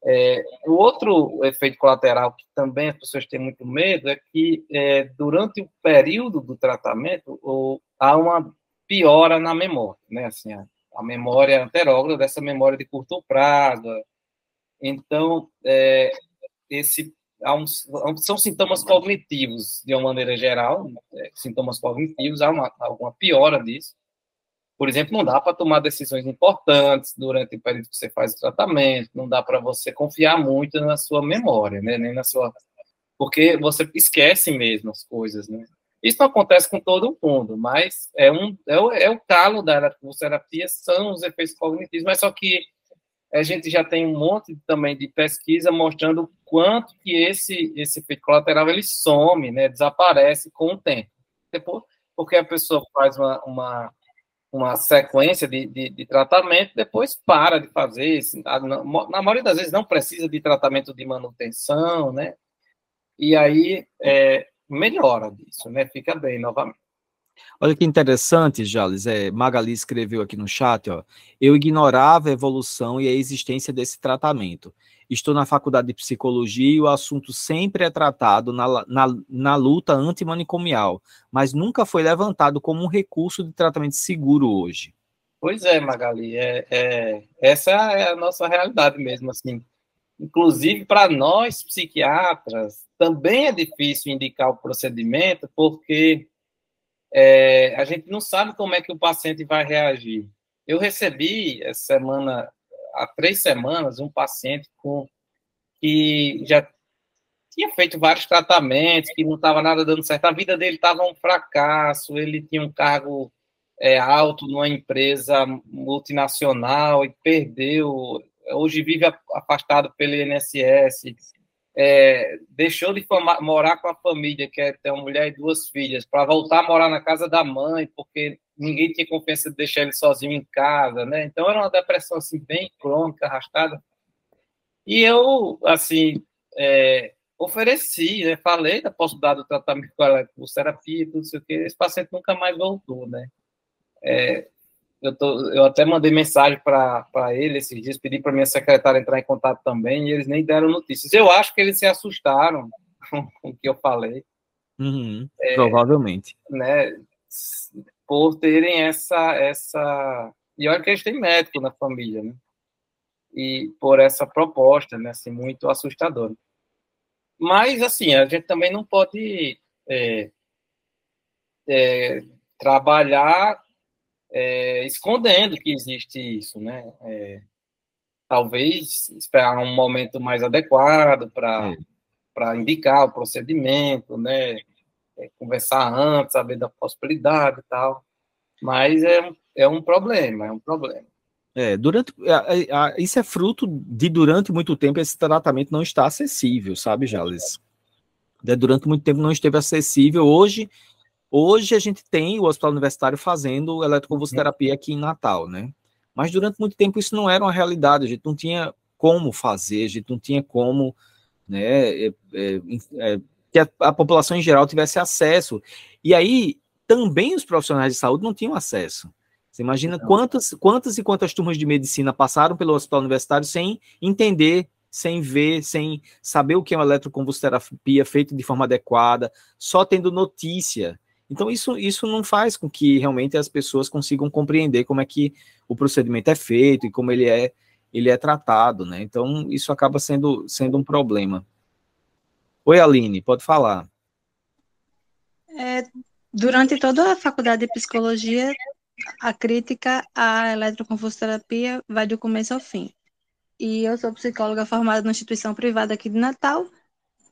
É, o outro efeito colateral que também as pessoas têm muito medo é que, é, durante o período do tratamento, o, há uma piora na memória, né, assim, a, a memória anterógrada, dessa memória de curto prazo, então, é, esse são sintomas cognitivos, de uma maneira geral, é, sintomas cognitivos, há uma, alguma piora disso. Por exemplo, não dá para tomar decisões importantes durante o período que você faz o tratamento, não dá para você confiar muito na sua memória, né? nem na sua. Porque você esquece mesmo as coisas, né? Isso não acontece com todo mundo, mas é, um, é, o, é o calo da terapia, são os efeitos cognitivos, mas só que a gente já tem um monte também de pesquisa mostrando quanto que esse, esse efeito colateral ele some, né, desaparece com o tempo. Depois, porque a pessoa faz uma, uma, uma sequência de, de, de, tratamento, depois para de fazer. Na, maioria das vezes não precisa de tratamento de manutenção, né? E aí é, melhora disso, né? Fica bem novamente. Olha que interessante, Jales. É, Magali escreveu aqui no chat, ó. Eu ignorava a evolução e a existência desse tratamento. Estou na faculdade de psicologia e o assunto sempre é tratado na, na, na luta antimanicomial, mas nunca foi levantado como um recurso de tratamento seguro hoje. Pois é, Magali. É, é essa é a nossa realidade mesmo, assim. Inclusive, para nós psiquiatras, também é difícil indicar o procedimento, porque é, a gente não sabe como é que o paciente vai reagir. Eu recebi essa semana, há três semanas, um paciente com que já tinha feito vários tratamentos, que não estava nada dando certo. A vida dele estava um fracasso, ele tinha um cargo é, alto numa empresa multinacional e perdeu, hoje vive afastado pelo INSS, é, deixou de morar com a família, que é ter uma mulher e duas filhas, para voltar a morar na casa da mãe, porque ninguém tinha confiança de deixar ele sozinho em casa, né? Então era uma depressão assim bem crônica, arrastada. E eu, assim, é, ofereci, né? Falei da possibilidade do tratamento com terapia, tudo isso que esse paciente nunca mais voltou, né? É, eu, tô, eu até mandei mensagem para ele esses dias, pedi para minha secretária entrar em contato também, e eles nem deram notícias. Eu acho que eles se assustaram com o que eu falei. Uhum, é, provavelmente. Né, por terem essa, essa. E olha que eles têm médico na família, né? E por essa proposta, né, assim, muito assustadora. Mas, assim, a gente também não pode é, é, trabalhar é, escondendo que existe isso, né? É, talvez esperar um momento mais adequado para para indicar o procedimento, né? É, conversar antes, saber da possibilidade e tal. Mas é, é um problema, é um problema. É, durante, a, a, isso é fruto de durante muito tempo esse tratamento não está acessível, sabe, Jales? Durante muito tempo não esteve acessível. Hoje Hoje a gente tem o Hospital Universitário fazendo eletroconvulsoterapia aqui em Natal, né? Mas durante muito tempo isso não era uma realidade, a gente não tinha como fazer, a gente não tinha como, né, é, é, é, que a, a, população em geral tivesse acesso. E aí também os profissionais de saúde não tinham acesso. Você imagina quantas, quantas e quantas turmas de medicina passaram pelo Hospital Universitário sem entender sem ver, sem saber o que é uma eletroconvulsoterapia feita de forma adequada, só tendo notícia então, isso, isso não faz com que realmente as pessoas consigam compreender como é que o procedimento é feito e como ele é, ele é tratado, né? Então, isso acaba sendo, sendo um problema. Oi, Aline, pode falar. É, durante toda a faculdade de psicologia, a crítica à eletroconvulsoterapia vai do começo ao fim. E eu sou psicóloga formada na instituição privada aqui de Natal,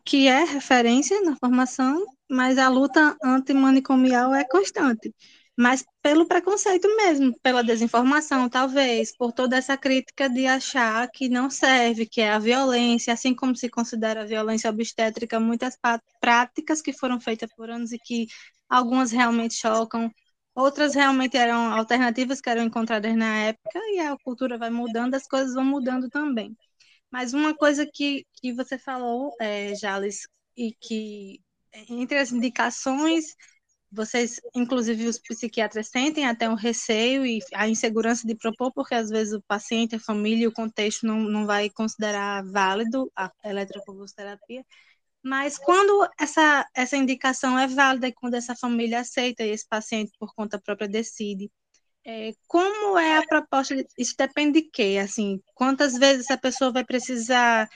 que é referência na formação mas a luta antimanicomial é constante. Mas pelo preconceito mesmo, pela desinformação, talvez, por toda essa crítica de achar que não serve, que é a violência, assim como se considera a violência obstétrica, muitas práticas que foram feitas por anos e que algumas realmente chocam, outras realmente eram alternativas que eram encontradas na época, e a cultura vai mudando, as coisas vão mudando também. Mas uma coisa que, que você falou, é, Jales, e que entre as indicações, vocês, inclusive os psiquiatras, sentem até um receio e a insegurança de propor, porque às vezes o paciente, a família o contexto não, não vai considerar válido a eletroconvulsoterapia. Mas quando essa, essa indicação é válida e quando essa família aceita e esse paciente por conta própria decide, é, como é a proposta? Isso depende de quê? Assim, quantas vezes a pessoa vai precisar,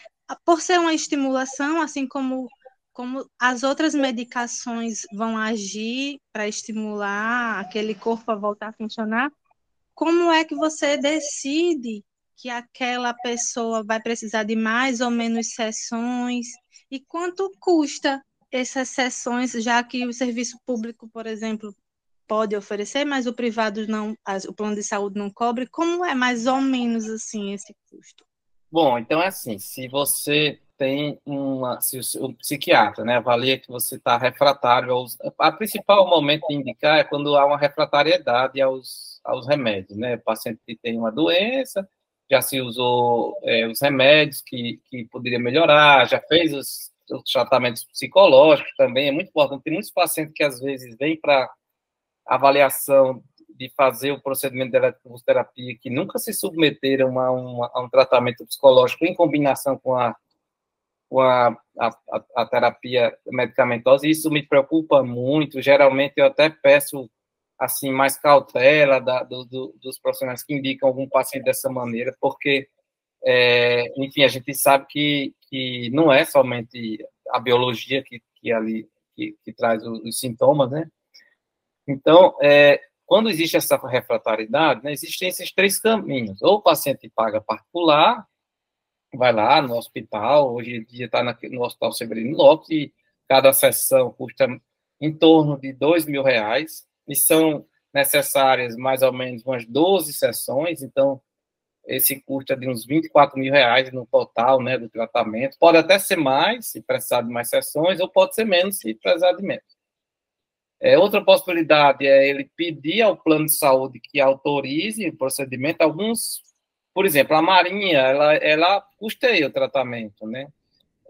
por ser uma estimulação, assim como como as outras medicações vão agir para estimular aquele corpo a voltar a funcionar, como é que você decide que aquela pessoa vai precisar de mais ou menos sessões e quanto custa essas sessões, já que o serviço público, por exemplo, pode oferecer, mas o privado não, o plano de saúde não cobre, como é mais ou menos assim esse custo? Bom, então é assim, se você tem uma, se o, psiquiatra né, avalia que você está refratário aos, a principal momento de indicar é quando há uma refratariedade aos, aos remédios, né, o paciente que tem uma doença, já se usou é, os remédios que, que poderia melhorar, já fez os, os tratamentos psicológicos também, é muito importante, tem muitos pacientes que às vezes vêm para avaliação de fazer o procedimento de eletroterapia que nunca se submeteram a, uma, a um tratamento psicológico em combinação com a com a, a, a, terapia medicamentosa, e isso me preocupa muito. Geralmente eu até peço assim mais cautela da, do, do, dos profissionais que indicam algum paciente dessa maneira, porque, é, enfim, a gente sabe que, que não é somente a biologia que, que ali que, que traz os, os, sintomas, né? Então, é, quando existe essa refratariedade, né, existem esses três caminhos. Ou o paciente paga particular, vai lá no hospital, hoje em dia está no Hospital Severino Lopes, e cada sessão custa em torno de dois mil reais, e são necessárias mais ou menos umas 12 sessões, então esse custo é de uns 24 mil reais no total, né, do tratamento. Pode até ser mais, se precisar de mais sessões, ou pode ser menos, se precisar de menos. É, outra possibilidade é ele pedir ao plano de saúde que autorize o procedimento. Alguns, por exemplo, a Marinha, ela, ela custeia o tratamento, né?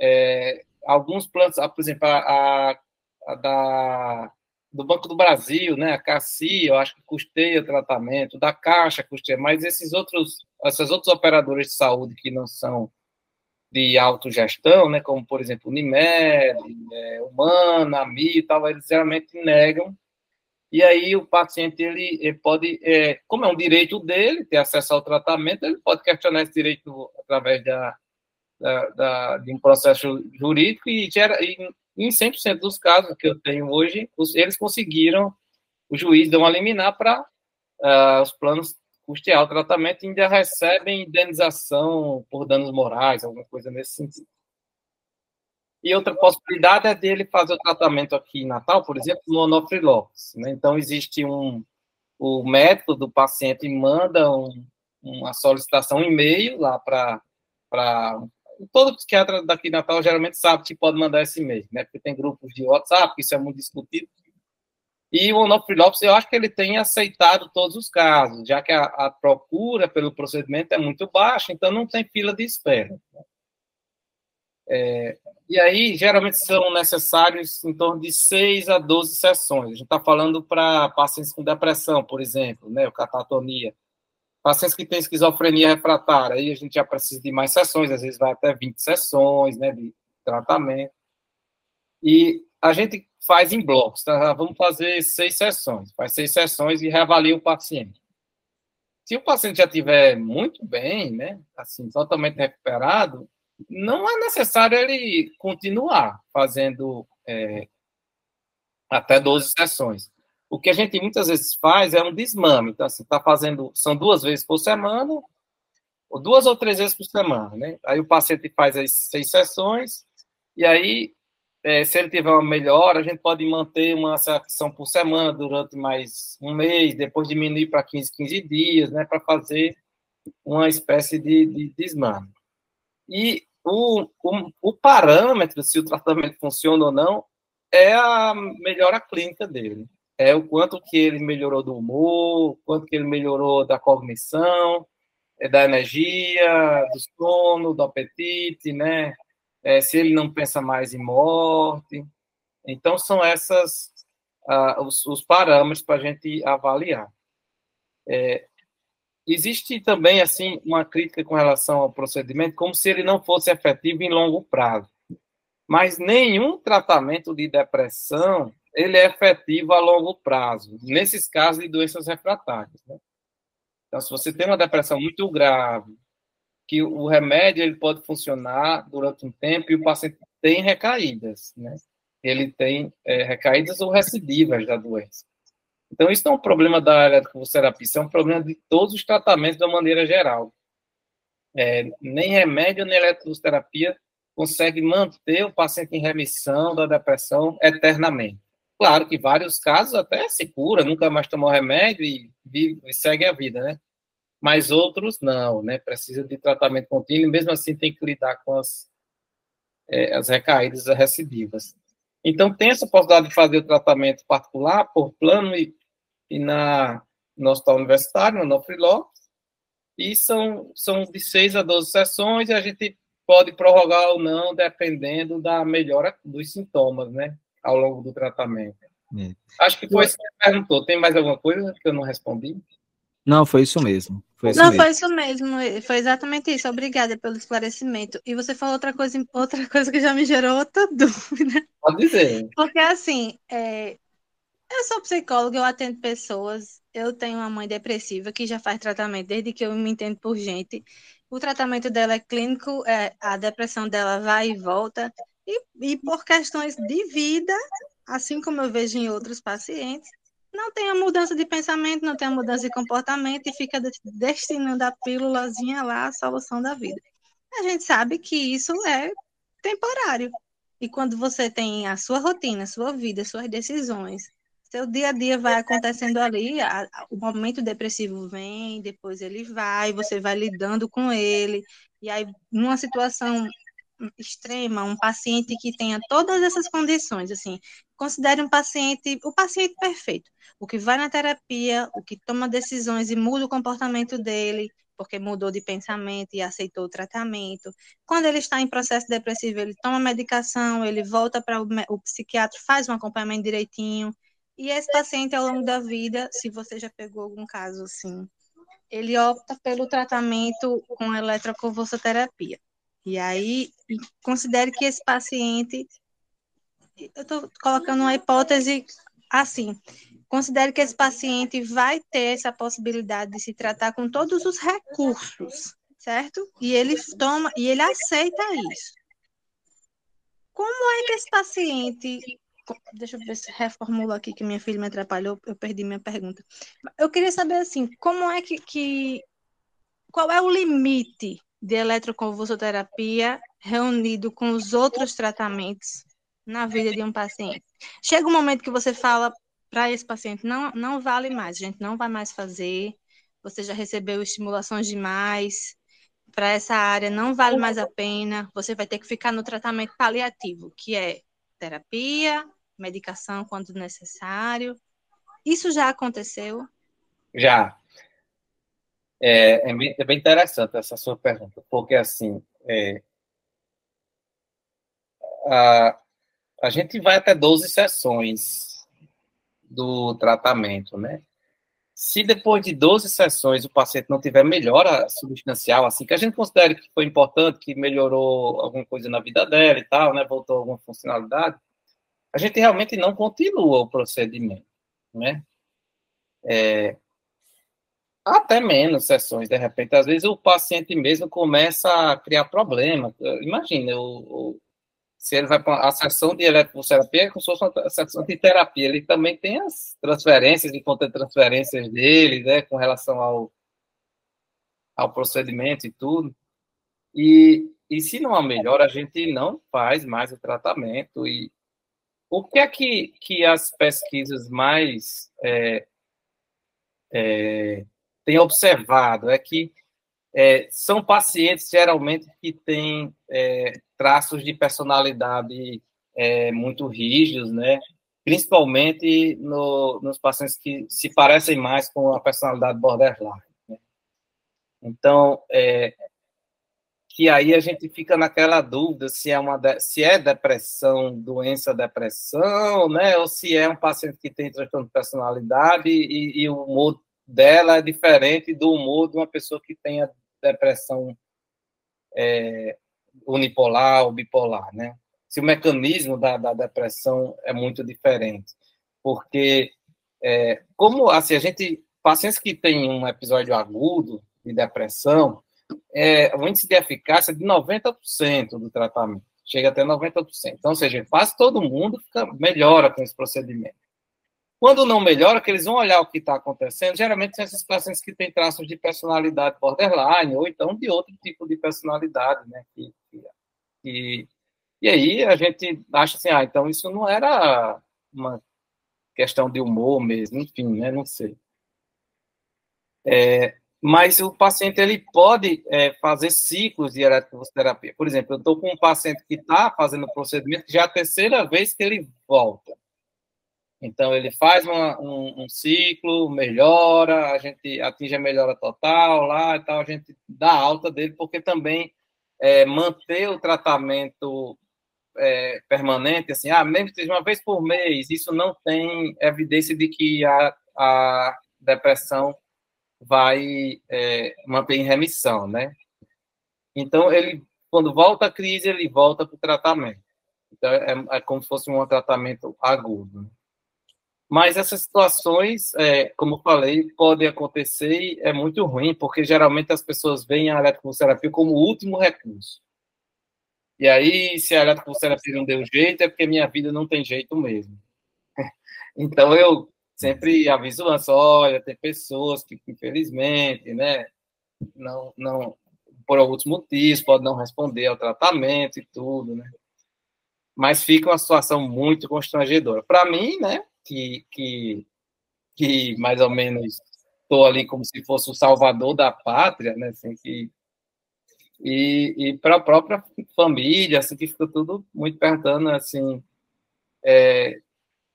É, alguns planos, por exemplo, a, a, da, do Banco do Brasil, né? A CACI, eu acho que custeia o tratamento, da Caixa custeia, mas esses outros, essas outras operadoras de saúde que não são de autogestão, né, como, por exemplo, Unimed, é, Humana, AMI e tal, eles geralmente negam. E aí o paciente, ele, ele pode, é, como é um direito dele, ter acesso ao tratamento, ele pode questionar esse direito através da, da, da de um processo jurídico e, gera, e em 100% dos casos que eu tenho hoje, os, eles conseguiram, o juiz deu uma liminar para uh, os planos custear o tratamento e ainda recebem indenização por danos morais, alguma coisa nesse sentido. E outra possibilidade é dele fazer o tratamento aqui em Natal, por exemplo, no onofrilox. Né? Então, existe um... O médico do paciente manda um, uma solicitação, um e-mail lá para... Todo psiquiatra daqui em Natal geralmente sabe que pode mandar esse e-mail, né? Porque tem grupos de WhatsApp, isso é muito discutido. E o Onofre Lopes, eu acho que ele tem aceitado todos os casos, já que a, a, procura pelo procedimento é muito baixa, então não tem fila de espera. É, e aí, geralmente, são necessários em torno de 6 a 12 sessões. A gente está falando para pacientes com depressão, por exemplo, né, ou catatonia. Pacientes que têm esquizofrenia refratária, aí a gente já precisa de mais sessões, às vezes vai até 20 sessões né, de tratamento. E a gente faz em blocos, tá? Vamos fazer seis sessões, faz seis sessões e reavalia o paciente. Se o paciente já estiver muito bem, né, assim, totalmente recuperado, não é necessário ele continuar fazendo é, até 12 sessões. O que a gente muitas vezes faz é um desmame. Então, assim, tá fazendo, são duas vezes por semana, ou duas ou três vezes por semana, né? Aí o paciente faz as seis sessões, e aí é, se ele tiver uma melhora, a gente pode manter uma sessão por semana durante mais um mês, depois diminuir para 15, 15 dias, né, para fazer uma espécie de, de desmame. E o, o, o, parâmetro, se o tratamento funciona ou não, é a melhora clínica dele. É o quanto que ele melhorou do humor, quanto que ele melhorou da cognição, é da energia, do sono, do apetite, né? É, se ele não pensa mais em morte. Então, são essas ah, os, os, parâmetros para a gente avaliar. É, existe também assim uma crítica com relação ao procedimento, como se ele não fosse efetivo em longo prazo. Mas nenhum tratamento de depressão ele é efetivo a longo prazo, nesses casos de doenças refratárias. Né? Então, se você tem uma depressão muito grave, que o remédio ele pode funcionar durante um tempo e o paciente tem recaídas, né? Ele tem é, recaídas ou recidivas da doença. Então, isso não é um problema da eletroconvulsoterapia, isso é um problema de todos os tratamentos de uma maneira geral. É, nem remédio, nem eletroconvulsoterapia consegue manter o paciente em remissão da depressão eternamente. Claro que vários casos até se cura, nunca mais tomou remédio e, vive, e segue a vida, né? Mas outros não, né? Precisa de tratamento contínuo, mesmo assim tem que lidar com as, é, as recaídas recidivas. Então, tem essa possibilidade de fazer o tratamento particular, por plano, e, e na, no hospital universitário, no Nofriló, e são, são de 6 a 12 sessões, e a gente pode prorrogar ou não, dependendo da melhora dos sintomas, né? Ao longo do tratamento. É. Acho que foi isso que você perguntou. Tem mais alguma coisa que eu não respondi? Não, foi isso mesmo. Foi isso não, mesmo. foi isso mesmo. Foi exatamente isso. Obrigada pelo esclarecimento. E você falou outra coisa, outra coisa que já me gerou outra dúvida. Pode dizer. Porque assim, é, eu sou psicóloga, eu atendo pessoas. Eu tenho uma mãe depressiva que já faz tratamento desde que eu me entendo por gente. O tratamento dela é clínico, é, a depressão dela vai e volta. E, e por questões de vida, assim como eu vejo em outros pacientes, não tem a mudança de pensamento, não tem a mudança de comportamento e fica destinando a pílulazinha lá a solução da vida. A gente sabe que isso é temporário. E quando você tem a sua rotina, sua vida, suas decisões seu dia a dia vai acontecendo ali, a, o momento depressivo vem, depois ele vai, você vai lidando com ele, e aí numa situação extrema, um paciente que tenha todas essas condições, assim, considere um paciente, o paciente perfeito, o que vai na terapia, o que toma decisões e muda o comportamento dele, porque mudou de pensamento e aceitou o tratamento. Quando ele está em processo depressivo, ele toma medicação, ele volta para o, o psiquiatra, faz um acompanhamento direitinho. E esse paciente, ao longo da vida, se você já pegou algum caso assim, ele opta pelo tratamento com eletroconvulsoterapia. E aí, considere que esse paciente, eu estou colocando uma hipótese assim, considere que esse paciente vai ter essa possibilidade de se tratar com todos os recursos, certo? E ele toma, e ele aceita isso. Como é que esse paciente Deixa eu ver se reformulo aqui que minha filha me atrapalhou, eu perdi minha pergunta. Eu queria saber assim, como é que, que qual é o limite de eletroconvulsoterapia reunido com os outros tratamentos na vida de um paciente? Chega um momento que você fala para esse paciente, não, não vale mais, gente não vai mais fazer, você já recebeu estimulações demais, para essa área não vale mais a pena, você vai ter que ficar no tratamento paliativo, que é terapia, medicação quando necessário. Isso já aconteceu? Já. É, é, bem, é bem interessante essa sua pergunta, porque assim, é, a, a gente vai até 12 sessões do tratamento, né? Se depois de 12 sessões o paciente não tiver melhora substancial, assim, que a gente considere que foi importante, que melhorou alguma coisa na vida dela e tal, né, voltou alguma funcionalidade, a gente realmente não continua o procedimento, né? É, até menos sessões, de repente. Às vezes o paciente mesmo começa a criar problema. Imagina, o, o se ele vai para a sessão de eletroterapia, é como se fosse uma sessão de terapia. Ele também tem as transferências e conta transferências dele, né, com relação ao, ao procedimento e tudo. E, e se não há melhora, a gente não faz mais o tratamento. E o que é que, que as pesquisas mais é, é, têm observado é que é, são pacientes geralmente que têm é, traços de personalidade é, muito rígidos, né? Principalmente no, nos pacientes que se parecem mais com a personalidade borderline. Né? Então, é, que aí a gente fica naquela dúvida se é uma se é depressão, doença depressão, né, ou se é um paciente que tem transtorno de personalidade e, e o humor dela é diferente do humor de uma pessoa que tenha depressão é, unipolar ou bipolar, né? Se o mecanismo da, da depressão é muito diferente, porque é, como assim a gente pacientes que têm um episódio agudo de depressão, é, o índice de eficácia é de 90% do tratamento, chega até 90%. Então, ou seja, quase todo mundo fica, melhora com esse procedimento. Quando não melhora, que eles vão olhar o que está acontecendo, geralmente são esses pacientes que têm traços de personalidade borderline, ou então de outro tipo de personalidade, né? E aí a gente acha assim, ah, então isso não era uma questão de humor mesmo, enfim, né? Não sei. É, mas o paciente ele pode é, fazer ciclos de eletroterapia. Por exemplo, eu estou com um paciente que está fazendo o procedimento, já é a terceira vez que ele volta. Então, ele faz uma, um, um, ciclo, melhora, a gente atinge a melhora total lá e tal, a gente dá alta dele, porque também é, manter o tratamento é, permanente, assim, ah, mesmo que seja uma vez por mês, isso não tem evidência de que a, a depressão vai é, manter em remissão, né? Então, ele, quando volta a crise, ele volta para o tratamento. Então, é, é, como se fosse um tratamento agudo. Mas essas situações, é, como eu falei, podem acontecer e é muito ruim, porque geralmente as pessoas veem a eletroterapia como o último recurso. E aí, se a eletroterapia não deu jeito, é porque minha vida não tem jeito mesmo. Então, eu sempre aviso antes, olha, tem pessoas que, infelizmente, né, não, não, por alguns motivos, podem não responder ao tratamento e tudo, né? Mas fica uma situação muito constrangedora. Para mim, né, que, que, que mais ou menos estou ali como se fosse o salvador da pátria, né? Assim, que, e, e para a própria família, assim, que ficou tudo muito perguntando, assim, é,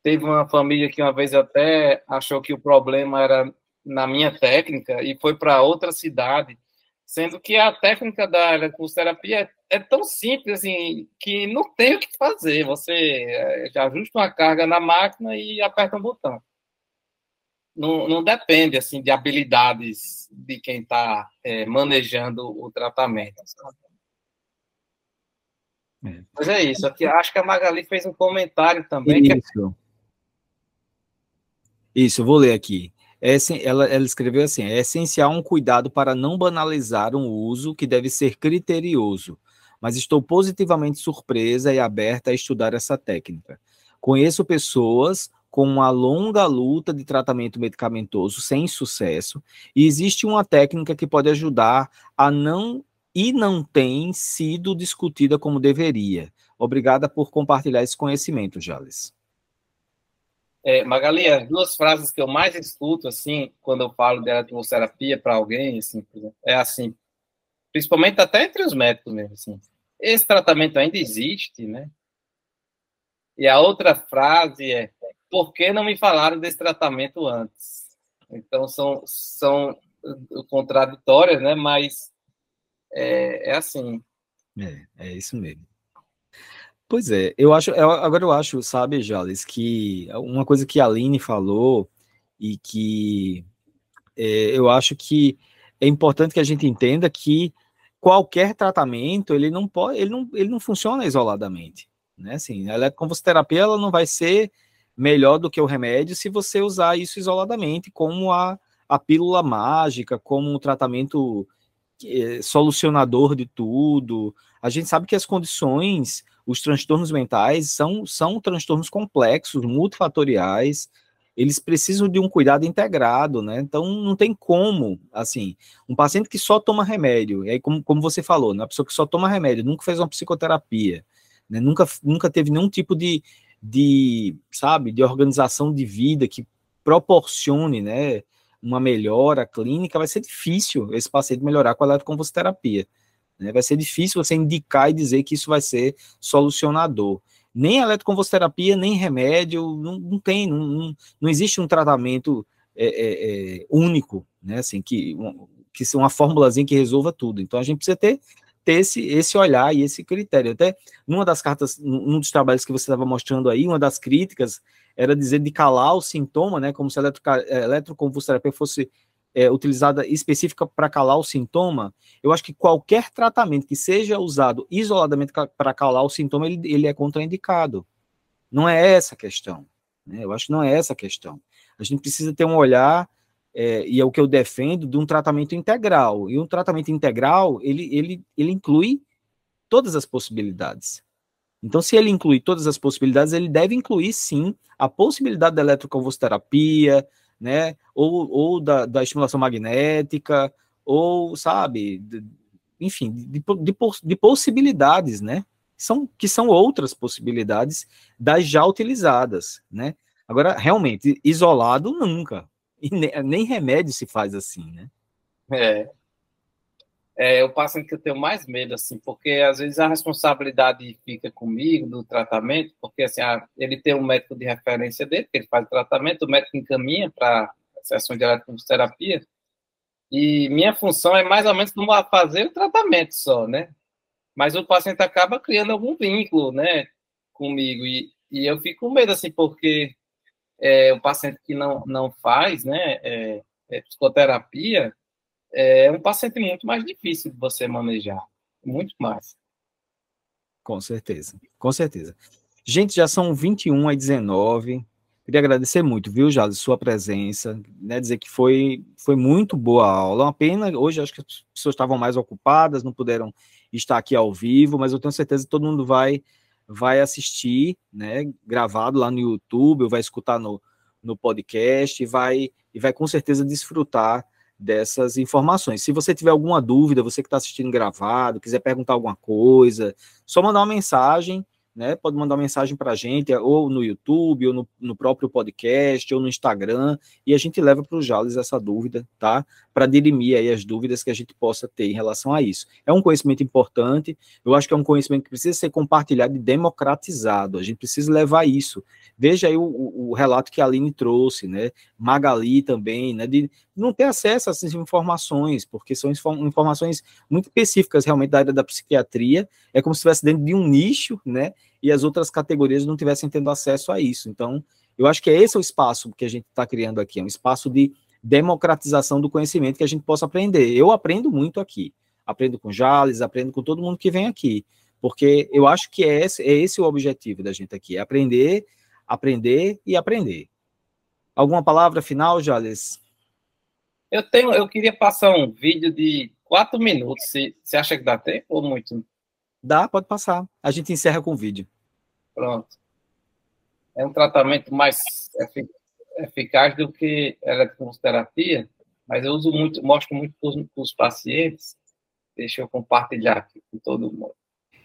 teve uma família que uma vez até achou que o problema era na minha técnica e foi para outra cidade, sendo que a técnica da terapia é, é tão simples assim que não tem o que fazer. Você é, já ajusta uma carga na máquina e aperta um botão. Não, não depende assim de habilidades de quem está é, manejando o tratamento. É. Mas é isso. Aqui, acho que a Magali fez um comentário também. Isso. Que... Isso, vou ler aqui. É, ela, ela escreveu assim: é essencial um cuidado para não banalizar um uso que deve ser criterioso, mas estou positivamente surpresa e aberta a estudar essa técnica. Conheço pessoas com uma longa luta de tratamento medicamentoso sem sucesso, e existe uma técnica que pode ajudar a não e não tem sido discutida como deveria. Obrigada por compartilhar esse conhecimento, Jales. É, Magali, as duas frases que eu mais escuto, assim, quando eu falo de eletroterapia para alguém, assim, é assim, principalmente até entre os médicos mesmo, assim, esse tratamento ainda existe, né? E a outra frase é, por que não me falaram desse tratamento antes? Então, são, são contraditórias, né? Mas é, é assim. É, é isso mesmo. Pois é, eu acho, agora eu acho, sabe, Jales, que uma coisa que a Aline falou e que é, eu acho que é importante que a gente entenda que qualquer tratamento ele não pode, ele não, ele não funciona isoladamente, né? Assim, a eletroconvulsoterapia ela não vai ser melhor do que o remédio se você usar isso isoladamente, como a, a pílula mágica, como um tratamento é, solucionador de tudo. A gente sabe que as condições os transtornos mentais são, são transtornos complexos, multifatoriais, eles precisam de um cuidado integrado, né? Então não tem como, assim, um paciente que só toma remédio, e aí como, como você falou, né? uma pessoa que só toma remédio, nunca fez uma psicoterapia, né? nunca, nunca teve nenhum tipo de, de, sabe, de organização de vida que proporcione, né, uma melhora clínica, vai ser difícil esse paciente melhorar com a eletroconvulsoterapia. Né? Vai ser difícil você indicar e dizer que isso vai ser solucionador. Nem eletroconvulsoterapia, nem remédio, não, não tem, não, não, existe um tratamento é, é, é, único, né? Assim, que, que seja uma formulazinha que resolva tudo. Então a gente precisa ter, ter esse, esse olhar e esse critério. Até numa das cartas, num dos trabalhos que você estava mostrando aí, uma das críticas era dizer de calar o sintoma, né? Como se a eletroconvulsoterapia fosse é, utilizada específica para calar o sintoma, eu acho que qualquer tratamento que seja usado isoladamente para calar o sintoma, ele, ele é contraindicado. Não é essa a questão. Né? Eu acho que não é essa a questão. A gente precisa ter um olhar, é, e é o que eu defendo, de um tratamento integral. E um tratamento integral, ele, ele, ele inclui todas as possibilidades. Então, se ele inclui todas as possibilidades, ele deve incluir, sim, a possibilidade da eletroconvulsoterapia, né? Ou, ou da, da estimulação magnética, ou, sabe, de, enfim, de, de, de, possibilidades, né? São, que são outras possibilidades das já utilizadas, né? Agora, realmente, isolado nunca. E nem, nem remédio se faz assim, né? É é, o paciente que eu tenho mais medo, assim, porque às vezes a responsabilidade fica comigo do tratamento, porque assim, a, ele tem um médico de referência dele, que ele faz o tratamento, o médico encaminha para sessão de eletroterapia, e minha função é mais ou menos fazer o tratamento só, né? Mas o paciente acaba criando algum vínculo, né, comigo, e, e eu fico com medo, assim, porque é, o paciente que não, não faz, né, é, é psicoterapia, é um paciente muito mais difícil de você manejar. Muito mais. Com certeza, com certeza. Gente, já são 21 e 19. Queria agradecer muito, viu, Jade, sua presença, né, dizer que foi, foi muito boa a aula. Uma pena, hoje acho que as pessoas estavam mais ocupadas, não puderam estar aqui ao vivo, mas eu tenho certeza que todo mundo vai vai assistir, né, gravado lá no YouTube, ou vai escutar no, no podcast e vai e vai com certeza desfrutar dessas informações. Se você tiver alguma dúvida, você que está assistindo gravado, quiser perguntar alguma coisa, só mandar uma mensagem, né? Pode mandar uma mensagem para a gente, ou no YouTube, ou no, no, próprio podcast, ou no Instagram, e a gente leva para o Jales essa dúvida, tá? Para dirimir aí as dúvidas que a gente possa ter em relação a isso. É um conhecimento importante, eu acho que é um conhecimento que precisa ser compartilhado e democratizado, a gente precisa levar isso. Veja aí o, o, relato que a Aline trouxe, né? Magali também, né? De não ter acesso a essas informações, porque são informações muito específicas realmente da área da psiquiatria, é como se estivesse dentro de um nicho, né? e as outras categorias não tivessem tendo acesso a isso. Então, eu acho que é esse o espaço que a gente está criando aqui, é um espaço de democratização do conhecimento que a gente possa aprender. Eu aprendo muito aqui, aprendo com Jales, aprendo com todo mundo que vem aqui, porque eu acho que é esse, é esse o objetivo da gente aqui, é aprender, aprender e aprender. Alguma palavra final, Jales? Eu tenho, eu queria passar um vídeo de quatro minutos. Você acha que dá tempo ou muito? Dá, pode passar. A gente encerra com o vídeo. Pronto. É um tratamento mais eficaz do que eletroterapia, mas eu uso muito, mostro muito para os pacientes. Deixa eu compartilhar aqui com todo mundo.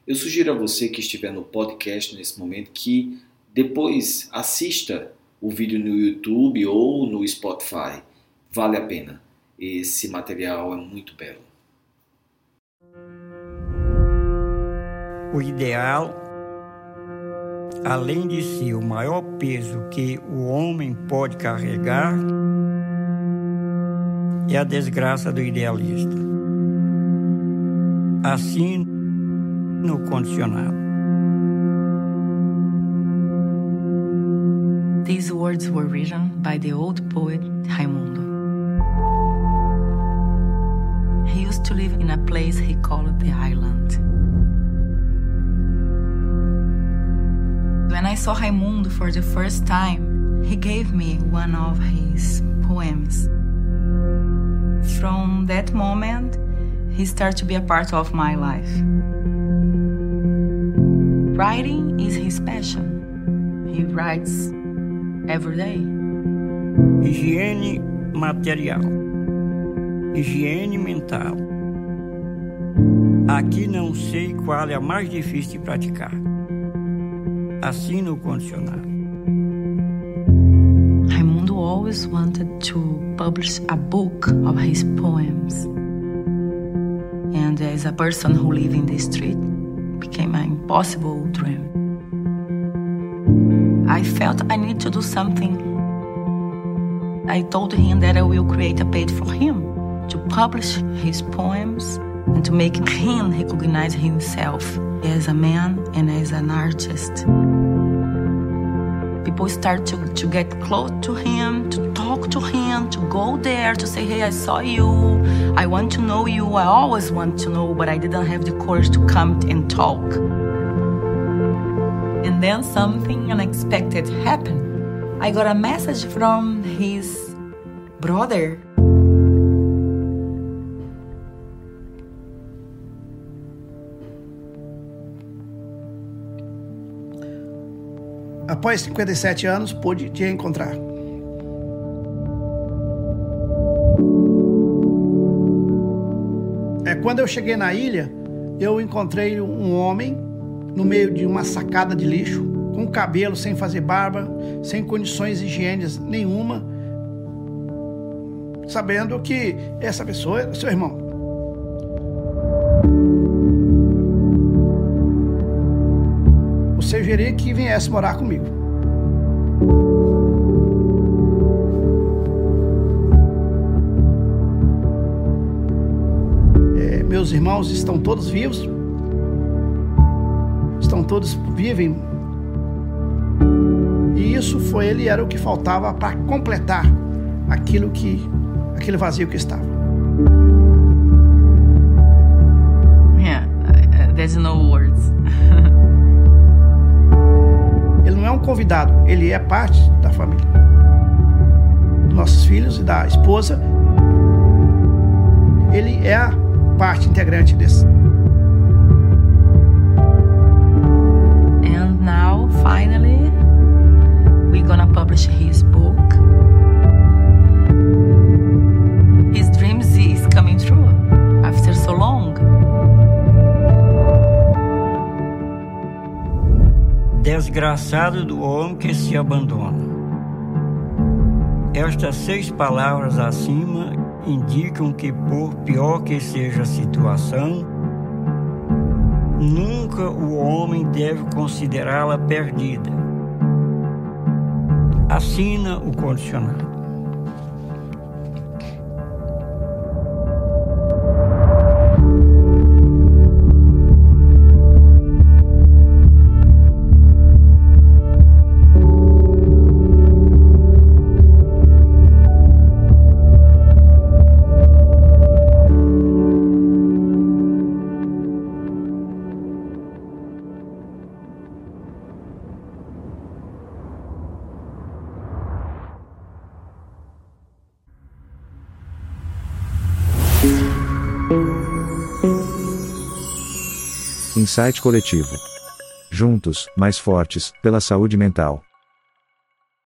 Eu sugiro a você que estiver no podcast nesse momento que depois assista o vídeo no YouTube ou no Spotify. Vale a pena. Esse material é muito belo. O ideal, além de ser o maior peso que o homem pode carregar, é a desgraça do idealista. Assim, no condicionado. These words were written by the old poet Raimundo. He used to live in a place he called the island. When I saw Raimundo for the first time, he gave me one of his poems. From that moment, he started to be a part of my life. Writing is his passion. He writes every day. Higiene material. Higiene mental. Aqui não sei qual é a mais difícil de praticar. Condicionado. Raimundo always wanted to publish a book of his poems. And as a person who lived in the street, became an impossible dream. I felt I need to do something. I told him that I will create a page for him to publish his poems and to make him recognize himself as a man and as an artist. People start to, to get close to him, to talk to him, to go there, to say, Hey, I saw you. I want to know you. I always want to know, but I didn't have the courage to come and talk. And then something unexpected happened. I got a message from his brother após 57 anos, pude te encontrar. É, quando eu cheguei na ilha, eu encontrei um homem no meio de uma sacada de lixo, com cabelo sem fazer barba, sem condições higiênicas nenhuma, sabendo que essa pessoa é seu irmão. Sugerir que viesse morar comigo. É, meus irmãos estão todos vivos, estão todos vivem. E isso foi ele era o que faltava para completar aquilo que aquele vazio que estava. Yeah, there's no words. não é um convidado, ele é parte da família. Dos nossos filhos e da esposa. Ele é a parte integrante desse. And now, finally, we're gonna publish his desgraçado do homem que se abandona. Estas seis palavras acima indicam que, por pior que seja a situação, nunca o homem deve considerá-la perdida. Assina o condicionado. Insight coletivo. Juntos, mais fortes, pela saúde mental.